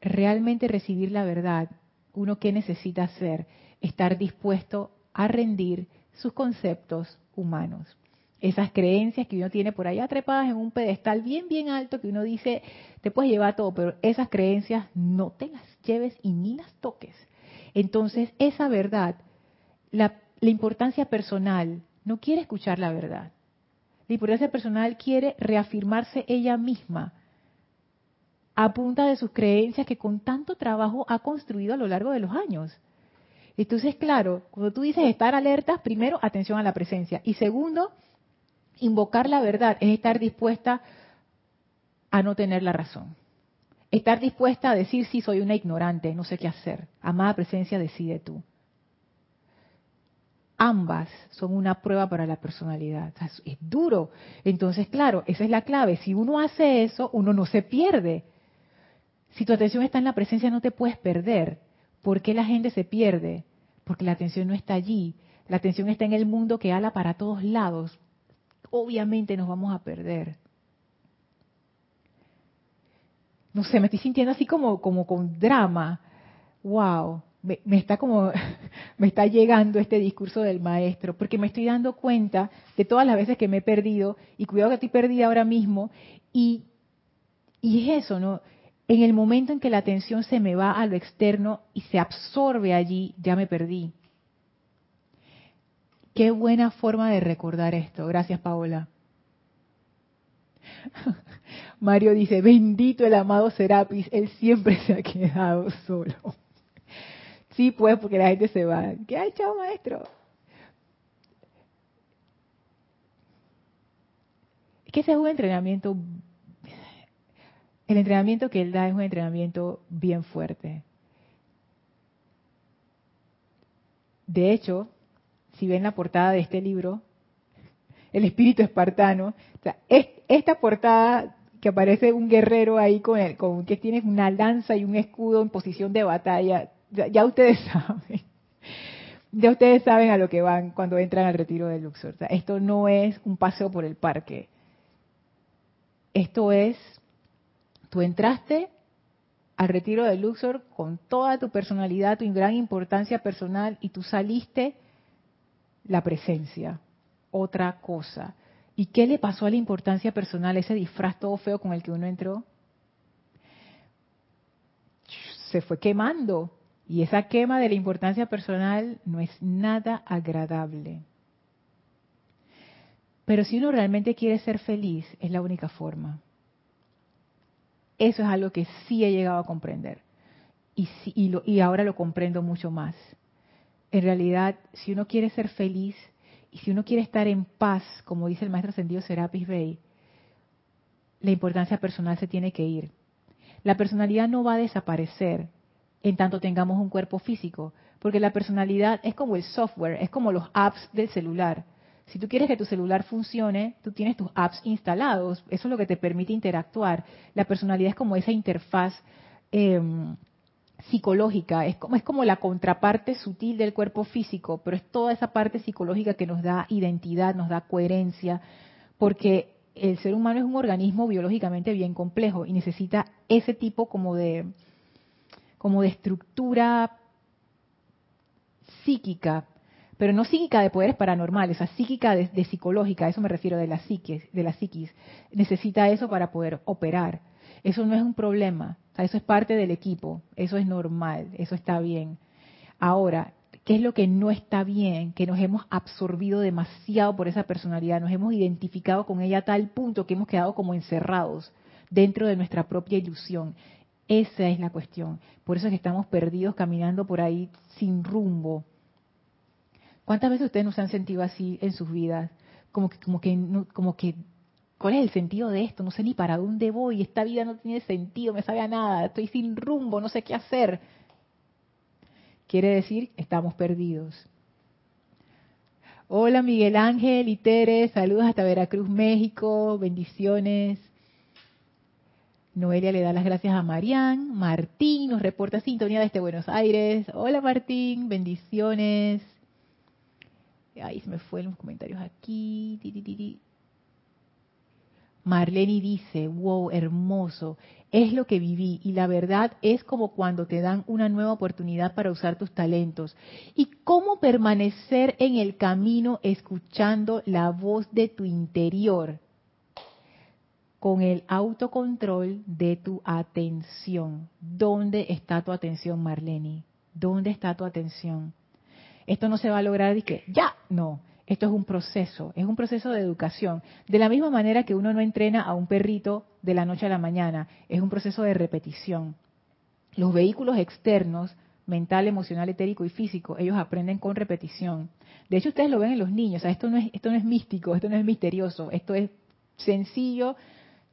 Speaker 1: realmente recibir la verdad, uno que necesita hacer, estar dispuesto a rendir sus conceptos humanos esas creencias que uno tiene por allá trepadas en un pedestal bien, bien alto que uno dice, te puedes llevar todo, pero esas creencias no te las lleves y ni las toques. Entonces, esa verdad, la, la importancia personal, no quiere escuchar la verdad. La importancia personal quiere reafirmarse ella misma a punta de sus creencias que con tanto trabajo ha construido a lo largo de los años. Entonces, claro, cuando tú dices estar alertas, primero, atención a la presencia. Y segundo, Invocar la verdad es estar dispuesta a no tener la razón. Estar dispuesta a decir, sí, soy una ignorante, no sé qué hacer. Amada presencia, decide tú. Ambas son una prueba para la personalidad. es duro. Entonces, claro, esa es la clave. Si uno hace eso, uno no se pierde. Si tu atención está en la presencia, no te puedes perder. ¿Por qué la gente se pierde? Porque la atención no está allí. La atención está en el mundo que ala para todos lados obviamente nos vamos a perder. No sé, me estoy sintiendo así como, como con drama. Wow, me, está como, me está llegando este discurso del maestro, porque me estoy dando cuenta de todas las veces que me he perdido, y cuidado que estoy perdida ahora mismo, y, y es eso, ¿no? En el momento en que la atención se me va a lo externo y se absorbe allí, ya me perdí. Qué buena forma de recordar esto. Gracias, Paola. Mario dice, bendito el amado Serapis, él siempre se ha quedado solo. Sí, pues, porque la gente se va. ¿Qué ha hecho, maestro? Es que ese es un entrenamiento, el entrenamiento que él da es un entrenamiento bien fuerte. De hecho, si ven la portada de este libro, El espíritu espartano, esta portada que aparece un guerrero ahí con, el, con que tiene una lanza y un escudo en posición de batalla, ya, ustedes saben. Ya ustedes saben a lo que van cuando entran al retiro de Luxor. esto no es un paseo por el parque. Esto es, tú entraste al retiro de Luxor con toda tu personalidad, tu gran importancia personal y tú saliste la presencia, otra cosa. ¿Y qué le pasó a la importancia personal, ese disfraz todo feo con el que uno entró? Se fue quemando. Y esa quema de la importancia personal no es nada agradable. Pero si uno realmente quiere ser feliz, es la única forma. Eso es algo que sí he llegado a comprender. Y, ahora lo comprendo mucho más en realidad, si uno quiere ser feliz y si uno quiere estar en paz, como dice el maestro ascendido Serapis Bey, la importancia personal se tiene que ir. La personalidad no va a desaparecer en tanto tengamos un cuerpo físico, porque la personalidad es como el software, es como los apps del celular. Si tú quieres que tu celular funcione, tú tienes tus apps instalados, eso es lo que te permite interactuar. La personalidad es como esa interfaz em, psicológica, es como, es como la contraparte sutil del cuerpo físico, pero es toda esa parte psicológica que nos da identidad, nos da coherencia, porque el ser humano es un organismo biológicamente bien complejo y necesita ese tipo como de, como de estructura psíquica, pero no psíquica de poderes paranormales, o psíquica de, psicológica, a eso me refiero de la psiquis, de la psiquis, necesita eso para poder operar. Eso no es un problema, eso es parte del equipo, eso es normal, eso está bien. Ahora, ¿qué es lo que no está bien? Que nos hemos absorbido demasiado por esa personalidad, nos hemos identificado con ella a tal punto que hemos quedado como encerrados dentro de nuestra propia ilusión. Esa es la cuestión. Por eso es que estamos perdidos caminando por ahí sin rumbo. ¿Cuántas veces ustedes nos han sentido así en sus vidas? Como que, como que, como que, ¿cuál es el sentido de esto? No sé ni para dónde voy. Esta vida no tiene sentido, me sabe a nada. Estoy sin rumbo, no sé qué hacer. Quiere decir, estamos perdidos. Hola Miguel Ángel y Tere, saludos hasta Veracruz, México, bendiciones. Noelia le da las gracias a Marián. Martín nos reporta sintonía desde Buenos Aires. Hola Martín, bendiciones. Ahí se me fue los comentarios aquí. Marlene dice, wow, hermoso, es lo que viví y la verdad es como cuando te dan una nueva oportunidad para usar tus talentos. ¿Y cómo permanecer en el camino escuchando la voz de tu interior? Con el autocontrol de tu atención. ¿Dónde está tu atención, Marlene? ¿Dónde está tu atención? Esto no se va a lograr y que ya, no. Esto es un proceso, es un proceso de educación. De la misma manera que uno no entrena a un perrito de la noche a la mañana, es un proceso de repetición. Los vehículos externos, mental, emocional, etérico y físico, ellos aprenden con repetición. De hecho, ustedes lo ven en los niños, esto no es esto no es místico, esto no es misterioso, esto es sencillo,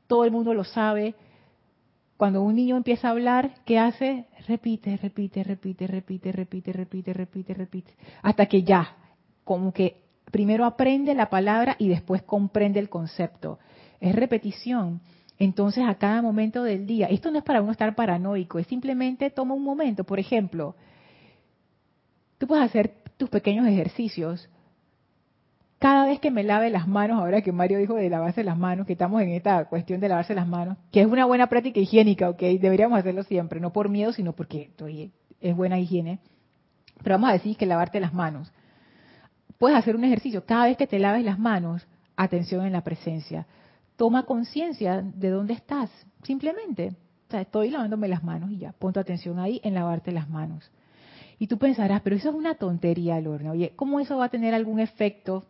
Speaker 1: todo el mundo lo sabe. Cuando un niño empieza a hablar, ¿qué hace? Repite, repite, repite, repite, repite, repite, repite, repite, hasta que ya, como que primero aprende la palabra y después comprende el concepto. Es repetición. Entonces, a cada momento del día, esto no es para uno estar paranoico, es simplemente toma un momento. Por ejemplo, tú puedes hacer tus pequeños ejercicios. Cada vez que me lave las manos, ahora que Mario dijo de lavarse las manos, que estamos en esta cuestión de lavarse las manos, que es una buena práctica higiénica, ok, deberíamos hacerlo siempre, no por miedo, sino porque es buena higiene. Pero vamos a decir que lavarte las manos puedes hacer un ejercicio. Cada vez que te laves las manos, atención en la presencia. Toma conciencia de dónde estás, simplemente. O sea, estoy lavándome las manos y ya, pon tu atención ahí en lavarte las manos. Y tú pensarás, pero eso es una tontería, Lorna. Oye, ¿cómo eso va a tener algún efecto?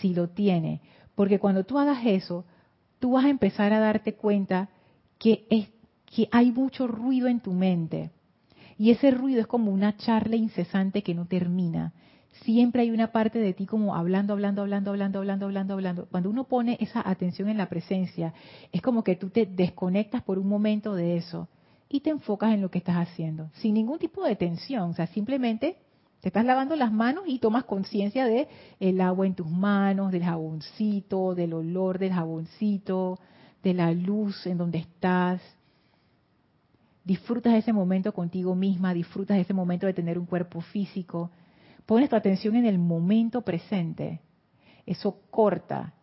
Speaker 1: Si lo tiene. Porque cuando tú hagas eso, tú vas a empezar a darte cuenta que, es, que hay mucho ruido en tu mente. Y ese ruido es como una charla incesante que no termina. Siempre hay una parte de ti como hablando, hablando, hablando, hablando, hablando, hablando, hablando. Cuando uno pone esa atención en la presencia, es como que tú te desconectas por un momento de eso y te enfocas en lo que estás haciendo, sin ningún tipo de tensión. O sea, simplemente te estás lavando las manos y tomas conciencia de el agua en tus manos, del jaboncito, del olor del jaboncito, de la luz en donde estás disfrutas ese momento contigo misma, disfrutas ese momento de tener un cuerpo físico, pones tu atención en el momento presente. Eso corta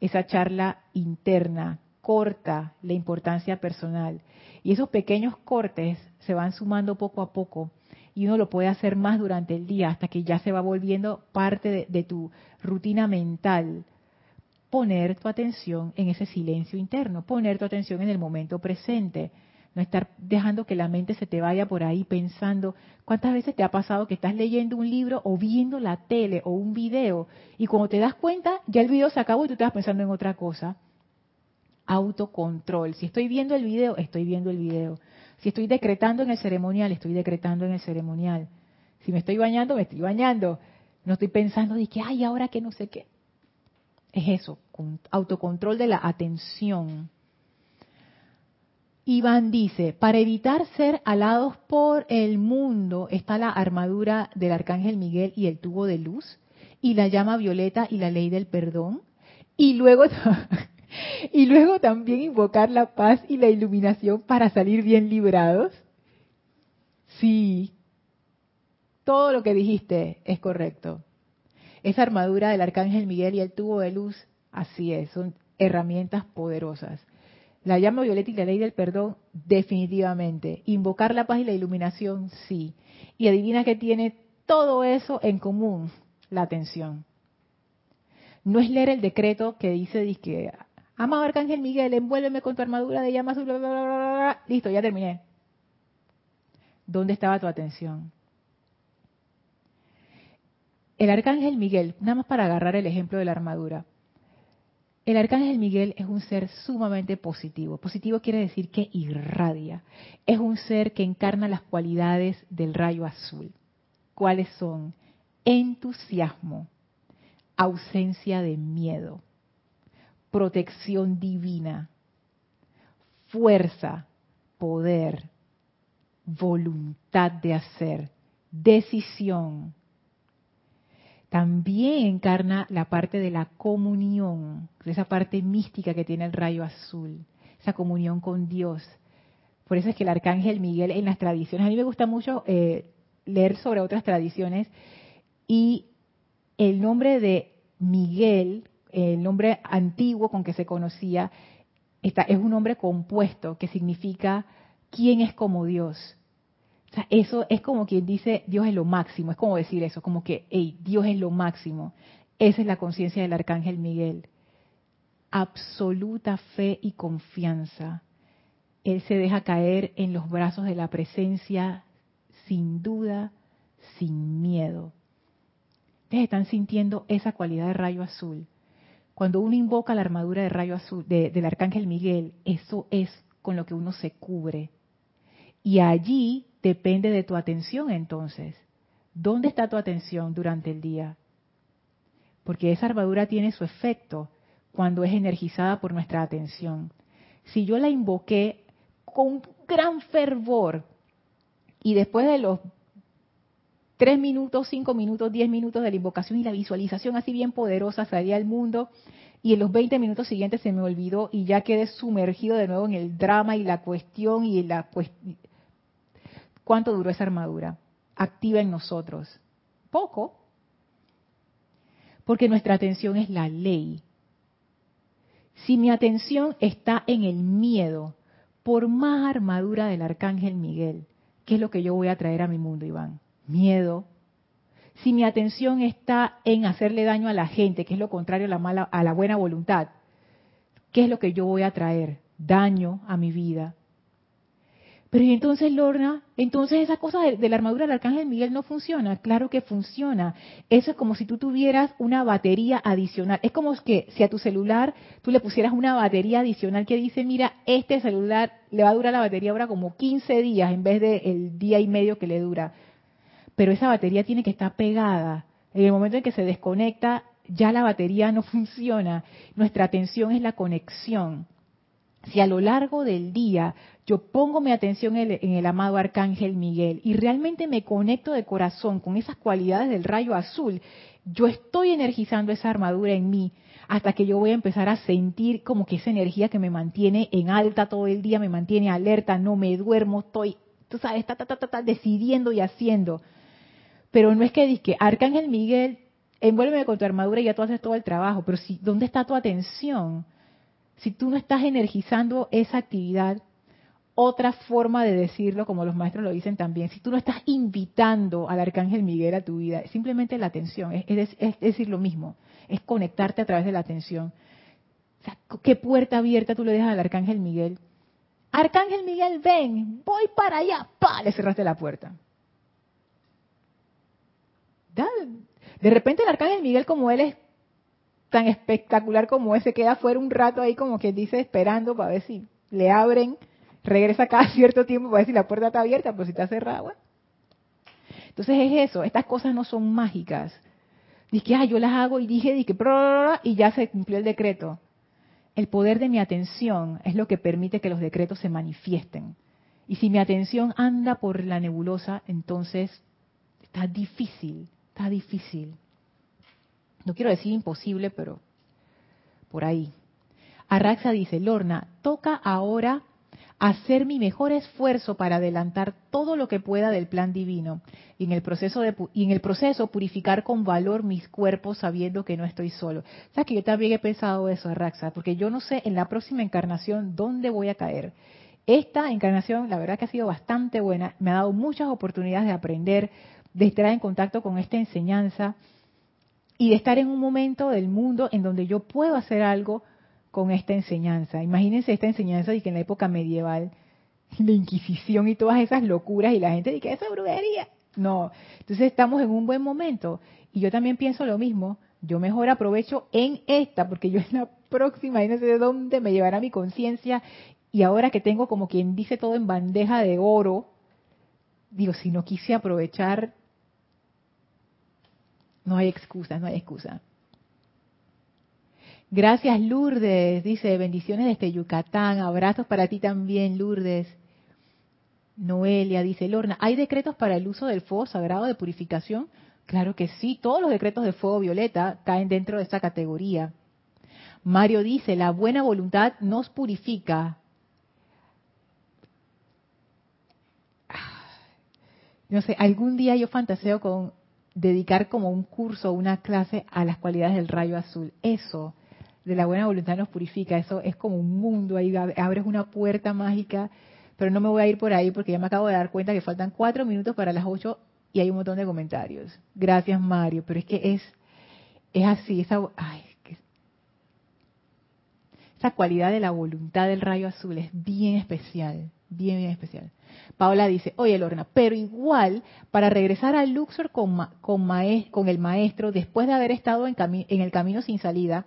Speaker 1: esa charla interna, corta la importancia personal. Y esos pequeños cortes se van sumando poco a poco y uno lo puede hacer más durante el día hasta que ya se va volviendo parte de, tu rutina mental. Poner tu atención en ese silencio interno, poner tu atención en el momento presente no estar dejando que la mente se te vaya por ahí pensando, ¿cuántas veces te ha pasado que estás leyendo un libro o viendo la tele o un video y cuando te das cuenta ya el video se acabó y tú estás pensando en otra cosa? Autocontrol. Si estoy viendo el video, estoy viendo el video. Si estoy decretando en el ceremonial, estoy decretando en el ceremonial. Si me estoy bañando, me estoy bañando. No estoy pensando de que, ay, ahora que no sé qué. Es eso, autocontrol de la atención. Iván dice, para evitar ser alados por el mundo está la armadura del arcángel Miguel y el tubo de luz y la llama violeta y la ley del perdón y luego y luego también invocar la paz y la iluminación para salir bien librados. Sí. Todo lo que dijiste es correcto. Esa armadura del arcángel Miguel y el tubo de luz, así es, son herramientas poderosas. La llama violeta y la ley del perdón, definitivamente. Invocar la paz y la iluminación, sí. Y adivina que tiene todo eso en común, la atención. No es leer el decreto que dice, que amado Arcángel Miguel, envuélveme con tu armadura de llamas, listo, ya terminé. ¿Dónde estaba tu atención? El Arcángel Miguel, nada más para agarrar el ejemplo de la armadura, El arcángel Miguel es un ser sumamente positivo. Positivo quiere decir que irradia. Es un ser que encarna las cualidades del rayo azul. ¿Cuáles son? Entusiasmo, ausencia de miedo, protección divina, fuerza, poder, voluntad de hacer, decisión, también encarna la parte de la comunión, esa parte mística que tiene el rayo azul, esa comunión con Dios. Por eso es que el arcángel Miguel en las tradiciones, a mí me gusta mucho eh, leer sobre otras tradiciones y el nombre de Miguel, el nombre antiguo con que se conocía, es un nombre compuesto que significa quién es como Dios. O sea, eso es como quien dice Dios es lo máximo, es como decir eso, como que, hey, Dios es lo máximo. Esa es la conciencia del arcángel Miguel. Absoluta fe y confianza. Él se deja caer en los brazos de la presencia sin duda, sin miedo. Ustedes están sintiendo esa cualidad de rayo azul. Cuando uno invoca la armadura de rayo azul del arcángel Miguel, eso es con lo que uno se cubre. Y allí depende de tu atención entonces. ¿Dónde está tu atención durante el día? Porque esa armadura tiene su efecto cuando es energizada por nuestra atención. Si yo la invoqué con gran fervor y después de los tres minutos, cinco minutos, diez minutos de la invocación y la visualización así bien poderosa salía al mundo y en los 20 minutos siguientes se me olvidó y ya quedé sumergido de nuevo en el drama y la cuestión y la cuestión ¿Cuánto duró esa armadura? Activa en nosotros. Poco. Porque nuestra atención es la ley. Si mi atención está en el miedo, por más armadura del arcángel Miguel, ¿qué es lo que yo voy a traer a mi mundo, Iván? Miedo. Si mi atención está en hacerle daño a la gente, que es lo contrario a la, mala, a la buena voluntad, ¿qué es lo que yo voy a traer? Daño a mi vida. Pero y entonces, Lorna, entonces esa cosa de, la armadura del arcángel Miguel no funciona. Claro que funciona. Eso es como si tú tuvieras una batería adicional. Es como que si a tu celular tú le pusieras una batería adicional que dice, mira, este celular le va a durar la batería ahora como 15 días en vez del el día y medio que le dura. Pero esa batería tiene que estar pegada. En el momento en que se desconecta, ya la batería no funciona. Nuestra atención es la conexión. Si a lo largo del día yo pongo mi atención en el, amado Arcángel Miguel y realmente me conecto de corazón con esas cualidades del rayo azul, yo estoy energizando esa armadura en mí hasta que yo voy a empezar a sentir como que esa energía que me mantiene en alta todo el día, me mantiene alerta, no me duermo, estoy, tú sabes, está, está, decidiendo y haciendo. Pero no es que que Arcángel Miguel, envuélveme con tu armadura y ya tú haces todo el trabajo, pero si, ¿dónde está tu atención? Si tú no estás energizando esa actividad, otra forma de decirlo, como los maestros lo dicen también, si tú no estás invitando al arcángel Miguel a tu vida, simplemente la atención, es, decir lo mismo, es conectarte a través de la atención. O sea, ¿qué puerta abierta tú le dejas al arcángel Miguel? Arcángel Miguel, ven, voy para allá, ¡pa! Le cerraste la puerta. De repente el arcángel Miguel, como él es tan espectacular como ese, queda fuera un rato ahí como que dice esperando para ver si le abren regresa cada cierto tiempo para ver si la puerta está abierta, pero si está cerrada, Entonces es eso, estas cosas no son mágicas. Que, ah, yo las hago y dije, dije, y ya se cumplió el decreto. El poder de mi atención es lo que permite que los decretos se manifiesten. Y si mi atención anda por la nebulosa, entonces está difícil, está difícil. No quiero decir imposible, pero por ahí. Arraxa dice, Lorna, toca ahora hacer mi mejor esfuerzo para adelantar todo lo que pueda del plan divino y en el proceso y en el proceso purificar con valor mis cuerpos sabiendo que no estoy solo. Sabes que yo también he pensado eso, Raxa, porque yo no sé en la próxima encarnación dónde voy a caer. Esta encarnación, la verdad que ha sido bastante buena, me ha dado muchas oportunidades de aprender, de estar en contacto con esta enseñanza y de estar en un momento del mundo en donde yo puedo hacer algo con esta enseñanza. Imagínense esta enseñanza de que en la época medieval, la Inquisición y todas esas locuras y la gente dice eso es brujería. No, entonces estamos en un buen momento. Y yo también pienso lo mismo. yo mejor aprovecho en esta, porque yo en la próxima, y no sé de dónde me llevará mi conciencia, y ahora que tengo como quien dice todo en bandeja de oro, digo, si no quise aprovechar, no hay excusa, no hay excusa. Gracias Lourdes, dice, bendiciones desde Yucatán, abrazos para ti también Lourdes. Noelia dice, Lorna, ¿hay decretos para el uso del fuego sagrado de purificación? Claro que sí, todos los decretos de fuego violeta caen dentro de esta categoría. Mario dice, la buena voluntad nos purifica. No sé, algún día yo fantaseo con dedicar como un curso una clase a las cualidades del rayo azul. Eso, de la buena voluntad nos purifica. Eso es como un mundo ahí, abres una puerta mágica, pero no me voy a ir por ahí porque ya me acabo de dar cuenta que faltan cuatro minutos para las ocho y hay un montón de comentarios. Gracias Mario, pero es que es, es así, esa, esa cualidad de la voluntad del rayo azul es bien especial, bien, bien especial. Paola dice, oye Lorna, pero igual, para regresar al Luxor con, con, con el maestro, después de haber estado en, en el camino sin salida,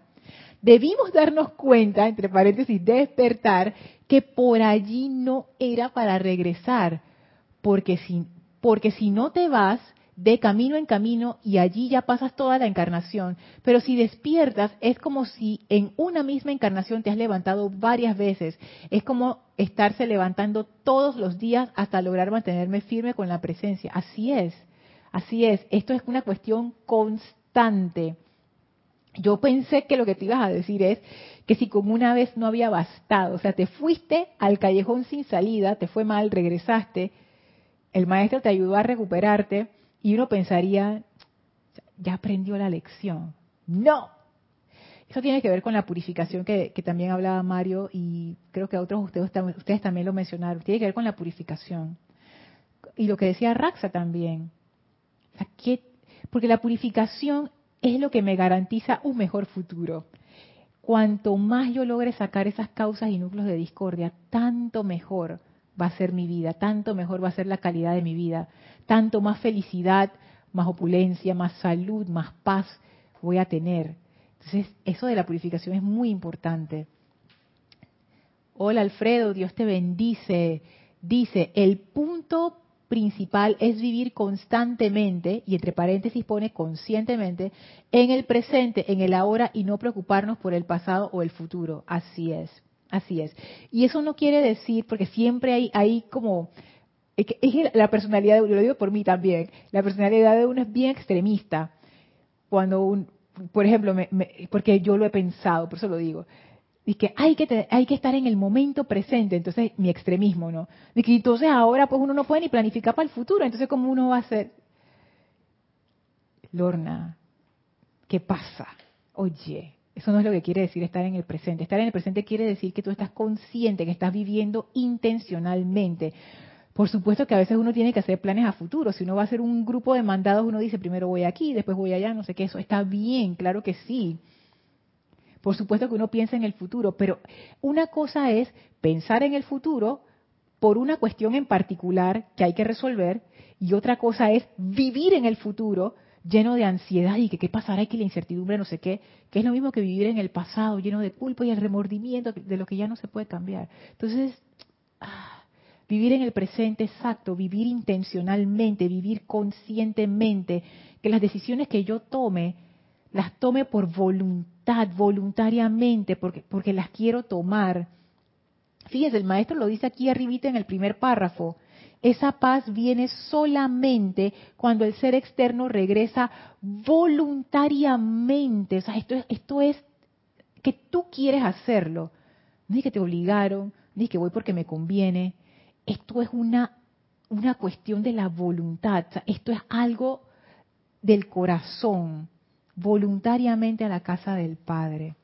Speaker 1: debimos darnos cuenta, entre paréntesis, despertar, que por allí no era para regresar, porque si, porque si no te vas de camino en camino y allí ya pasas toda la encarnación, pero si despiertas es como si en una misma encarnación te has levantado varias veces, es como estarse levantando todos los días hasta lograr mantenerme firme con la presencia, así es, así es, esto es una cuestión constante. Yo pensé que lo que te ibas a decir es que si como una vez no había bastado, o sea, te fuiste al callejón sin salida, te fue mal, regresaste, el maestro te ayudó a recuperarte y uno pensaría, ya aprendió la lección. No. Eso tiene que ver con la purificación que, también hablaba Mario y creo que otros ustedes, ustedes también lo mencionaron. Tiene que ver con la purificación. Y lo que decía Raxa también. porque la purificación es lo que me garantiza un mejor futuro. Cuanto más yo logre sacar esas causas y núcleos de discordia, tanto mejor va a ser mi vida, tanto mejor va a ser la calidad de mi vida, tanto más felicidad, más opulencia, más salud, más paz voy a tener. Entonces, eso de la purificación es muy importante. Hola Alfredo, Dios te bendice. Dice, el punto principal es vivir constantemente, y entre paréntesis pone conscientemente, en el presente, en el ahora y no preocuparnos por el pasado o el futuro. Así es. Así es. Y eso no quiere decir, porque siempre hay, hay como, es, la personalidad, yo lo digo por mí también, la personalidad de uno es bien extremista. Cuando un, por ejemplo, porque yo lo he pensado, por eso lo digo, y que hay que hay que estar en el momento presente, entonces mi extremismo, ¿no? De que entonces ahora pues uno no puede ni planificar para el futuro, entonces cómo uno va a hacer Lorna, ¿qué pasa? Oye, eso no es lo que quiere decir estar en el presente. Estar en el presente quiere decir que tú estás consciente, que estás viviendo intencionalmente. Por supuesto que a veces uno tiene que hacer planes a futuro. Si uno va a hacer un grupo de mandados, uno dice primero voy aquí, después voy allá, no sé qué. Eso está bien, claro que sí. Por supuesto que uno piensa en el futuro, pero una cosa es pensar en el futuro por una cuestión en particular que hay que resolver y otra cosa es vivir en el futuro lleno de ansiedad y que qué pasará y que la incertidumbre no sé qué, que es lo mismo que vivir en el pasado lleno de culpa y el remordimiento de lo que ya no se puede cambiar. Entonces, ah, vivir en el presente exacto, vivir intencionalmente, vivir conscientemente, que las decisiones que yo tome, las tome por voluntad, voluntariamente, porque, porque las quiero tomar. Fíjense, el maestro lo dice aquí arribita en el primer párrafo. Esa paz viene solamente cuando el ser externo regresa voluntariamente. O sea, esto es, esto es que tú quieres hacerlo. No es que te obligaron, ni que voy porque me conviene. Esto es una, una cuestión de la voluntad. esto es algo del corazón, voluntariamente a la casa del Padre.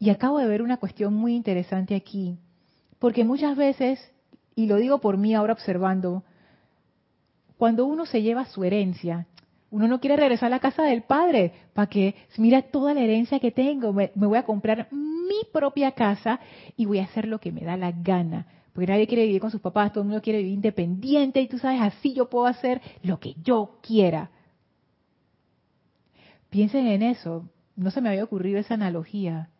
Speaker 1: Y acabo de ver una cuestión muy interesante aquí. Porque muchas veces, y lo digo por mí ahora observando, cuando uno se lleva su herencia, uno no quiere regresar a la casa del padre para que, mira toda la herencia que tengo, me, voy a comprar mi propia casa y voy a hacer lo que me da la gana. Porque nadie quiere vivir con sus papás, todo el mundo quiere vivir independiente y tú sabes, así yo puedo hacer lo que yo quiera. Piensen en eso. No se me había ocurrido esa analogía.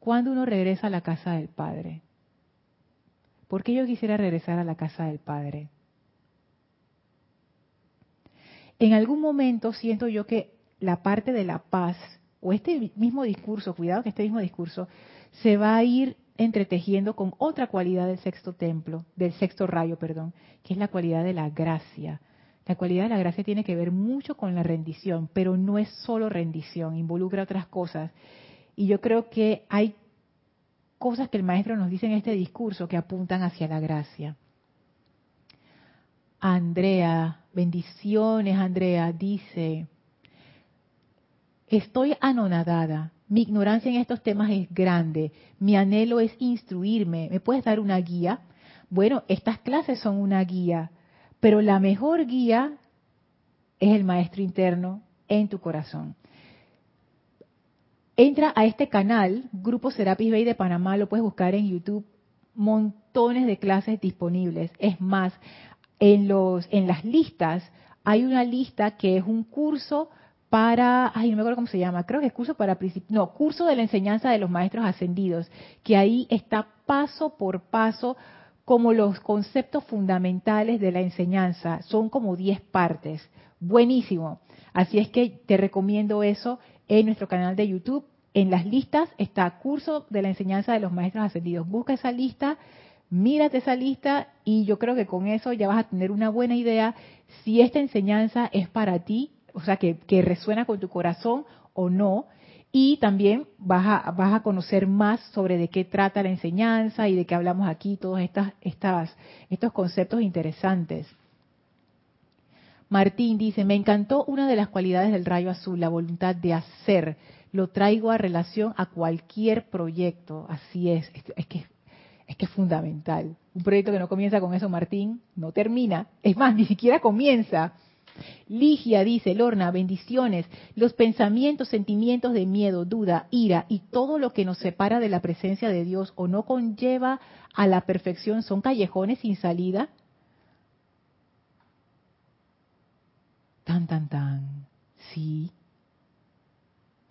Speaker 1: ¿Cuándo uno regresa a la casa del Padre? ¿Por qué yo quisiera regresar a la casa del Padre? En algún momento siento yo que la parte de la paz, o este mismo discurso, cuidado que este mismo discurso, se va a ir entretejiendo con otra cualidad del sexto templo, del sexto rayo, perdón, que es la cualidad de la gracia. La cualidad de la gracia tiene que ver mucho con la rendición, pero no es solo rendición, involucra otras cosas. Y yo creo que hay cosas que el maestro nos dice en este discurso que apuntan hacia la gracia. Andrea, bendiciones Andrea, dice, estoy anonadada, mi ignorancia en estos temas es grande, mi anhelo es instruirme, ¿me puedes dar una guía? Bueno, estas clases son una guía, pero la mejor guía es el maestro interno en tu corazón. Entra a este canal, Grupo Serapis Bay de Panamá, lo puedes buscar en YouTube, montones de clases disponibles. Es más, en, los, en las listas hay una lista que es un curso para, ay, no me acuerdo cómo se llama, creo que es curso para, no, curso de la enseñanza de los maestros ascendidos, que ahí está paso por paso como los conceptos fundamentales de la enseñanza, son como 10 partes, buenísimo. Así es que te recomiendo eso en nuestro canal de YouTube. En las listas está curso de la enseñanza de los maestros ascendidos. Busca esa lista mírate esa lista y yo creo que con eso ya vas a tener una buena idea si esta enseñanza es para ti, o sea, que, resuena con tu corazón o no. Y también vas a, vas a conocer más sobre de qué trata la enseñanza y de qué hablamos aquí, todos estas, estas, estos conceptos interesantes. Martín dice, me encantó una de las cualidades del rayo azul, la voluntad de hacer. Lo traigo a relación a cualquier proyecto. Así es. Es que es que es fundamental. Un proyecto que no comienza con eso, Martín, no termina. Es más, ni siquiera comienza. Ligia dice, Lorna, bendiciones. Los pensamientos, sentimientos de miedo, duda, ira y todo lo que nos separa de la presencia de Dios o no conlleva a la perfección son callejones sin salida. Tan, tan, tan. Sí.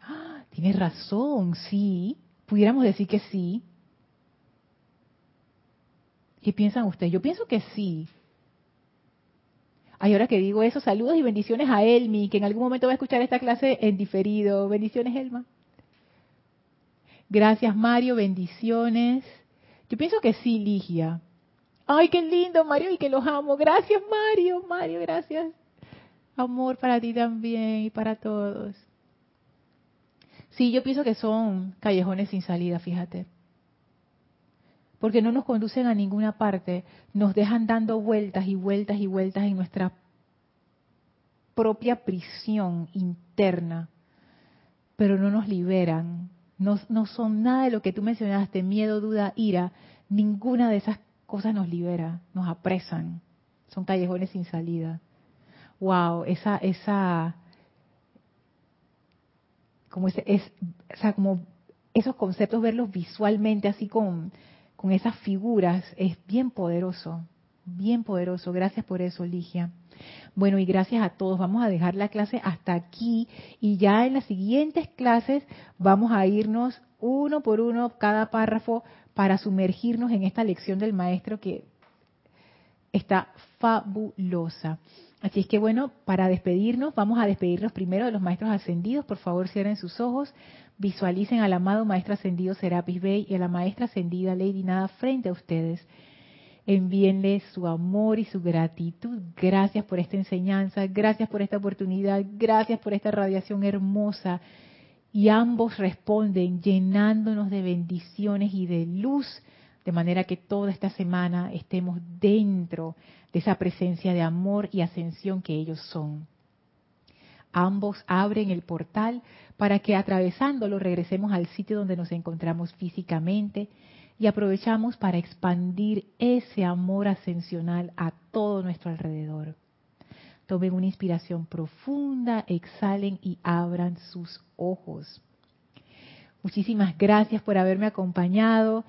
Speaker 1: ¡Ah! tienes razón, sí. Pudiéramos decir que sí. ¿Qué piensan ustedes? Yo pienso que sí. Ay, ahora que digo eso, saludos y bendiciones a Elmi, que en algún momento va a escuchar esta clase en diferido. Bendiciones, Elma. Gracias, Mario, bendiciones. Yo pienso que sí, Ligia. Ay, qué lindo, Mario, y que los amo. Gracias, Mario, Mario, gracias. Amor para ti también y para todos. Sí, yo pienso que son callejones sin salida, fíjate porque no nos conducen a ninguna parte, nos dejan dando vueltas y vueltas y vueltas en nuestra propia prisión interna, pero no nos liberan, no, no son nada de lo que tú mencionaste, miedo, duda, ira, ninguna de esas cosas nos libera, nos apresan, son callejones sin salida. Wow, esa, esa, como ese, es, o sea, como esos conceptos, verlos visualmente así con, con esas figuras es bien poderoso, bien poderoso. Gracias por eso, Ligia. Bueno, y gracias a todos. Vamos a dejar la clase hasta aquí y ya en las siguientes clases vamos a irnos uno por uno cada párrafo para sumergirnos en esta lección del maestro que está fabulosa. Así es que bueno, para despedirnos, vamos a despedirnos primero de los maestros ascendidos. Por favor, cierren sus ojos. Visualicen al amado Maestro Ascendido Serapis Bey y a la Maestra Ascendida Lady Nada frente a ustedes. Envíenle su amor y su gratitud. Gracias por esta enseñanza, gracias por esta oportunidad, gracias por esta radiación hermosa. Y ambos responden llenándonos de bendiciones y de luz, de manera que toda esta semana estemos dentro de esa presencia de amor y ascensión que ellos son. Ambos abren el portal para que atravesándolo regresemos al sitio donde nos encontramos físicamente y aprovechamos para expandir ese amor ascensional a todo nuestro alrededor. Tomen una inspiración profunda, exhalen y abran sus ojos. Muchísimas gracias por haberme acompañado.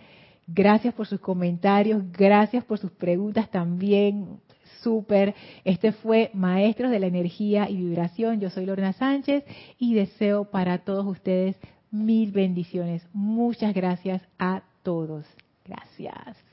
Speaker 1: Gracias por sus comentarios, gracias por sus preguntas también súper. Este fue Maestros de la Energía y Vibración. Yo soy Lorna Sánchez y deseo para todos ustedes mil bendiciones. Muchas gracias a todos. Gracias.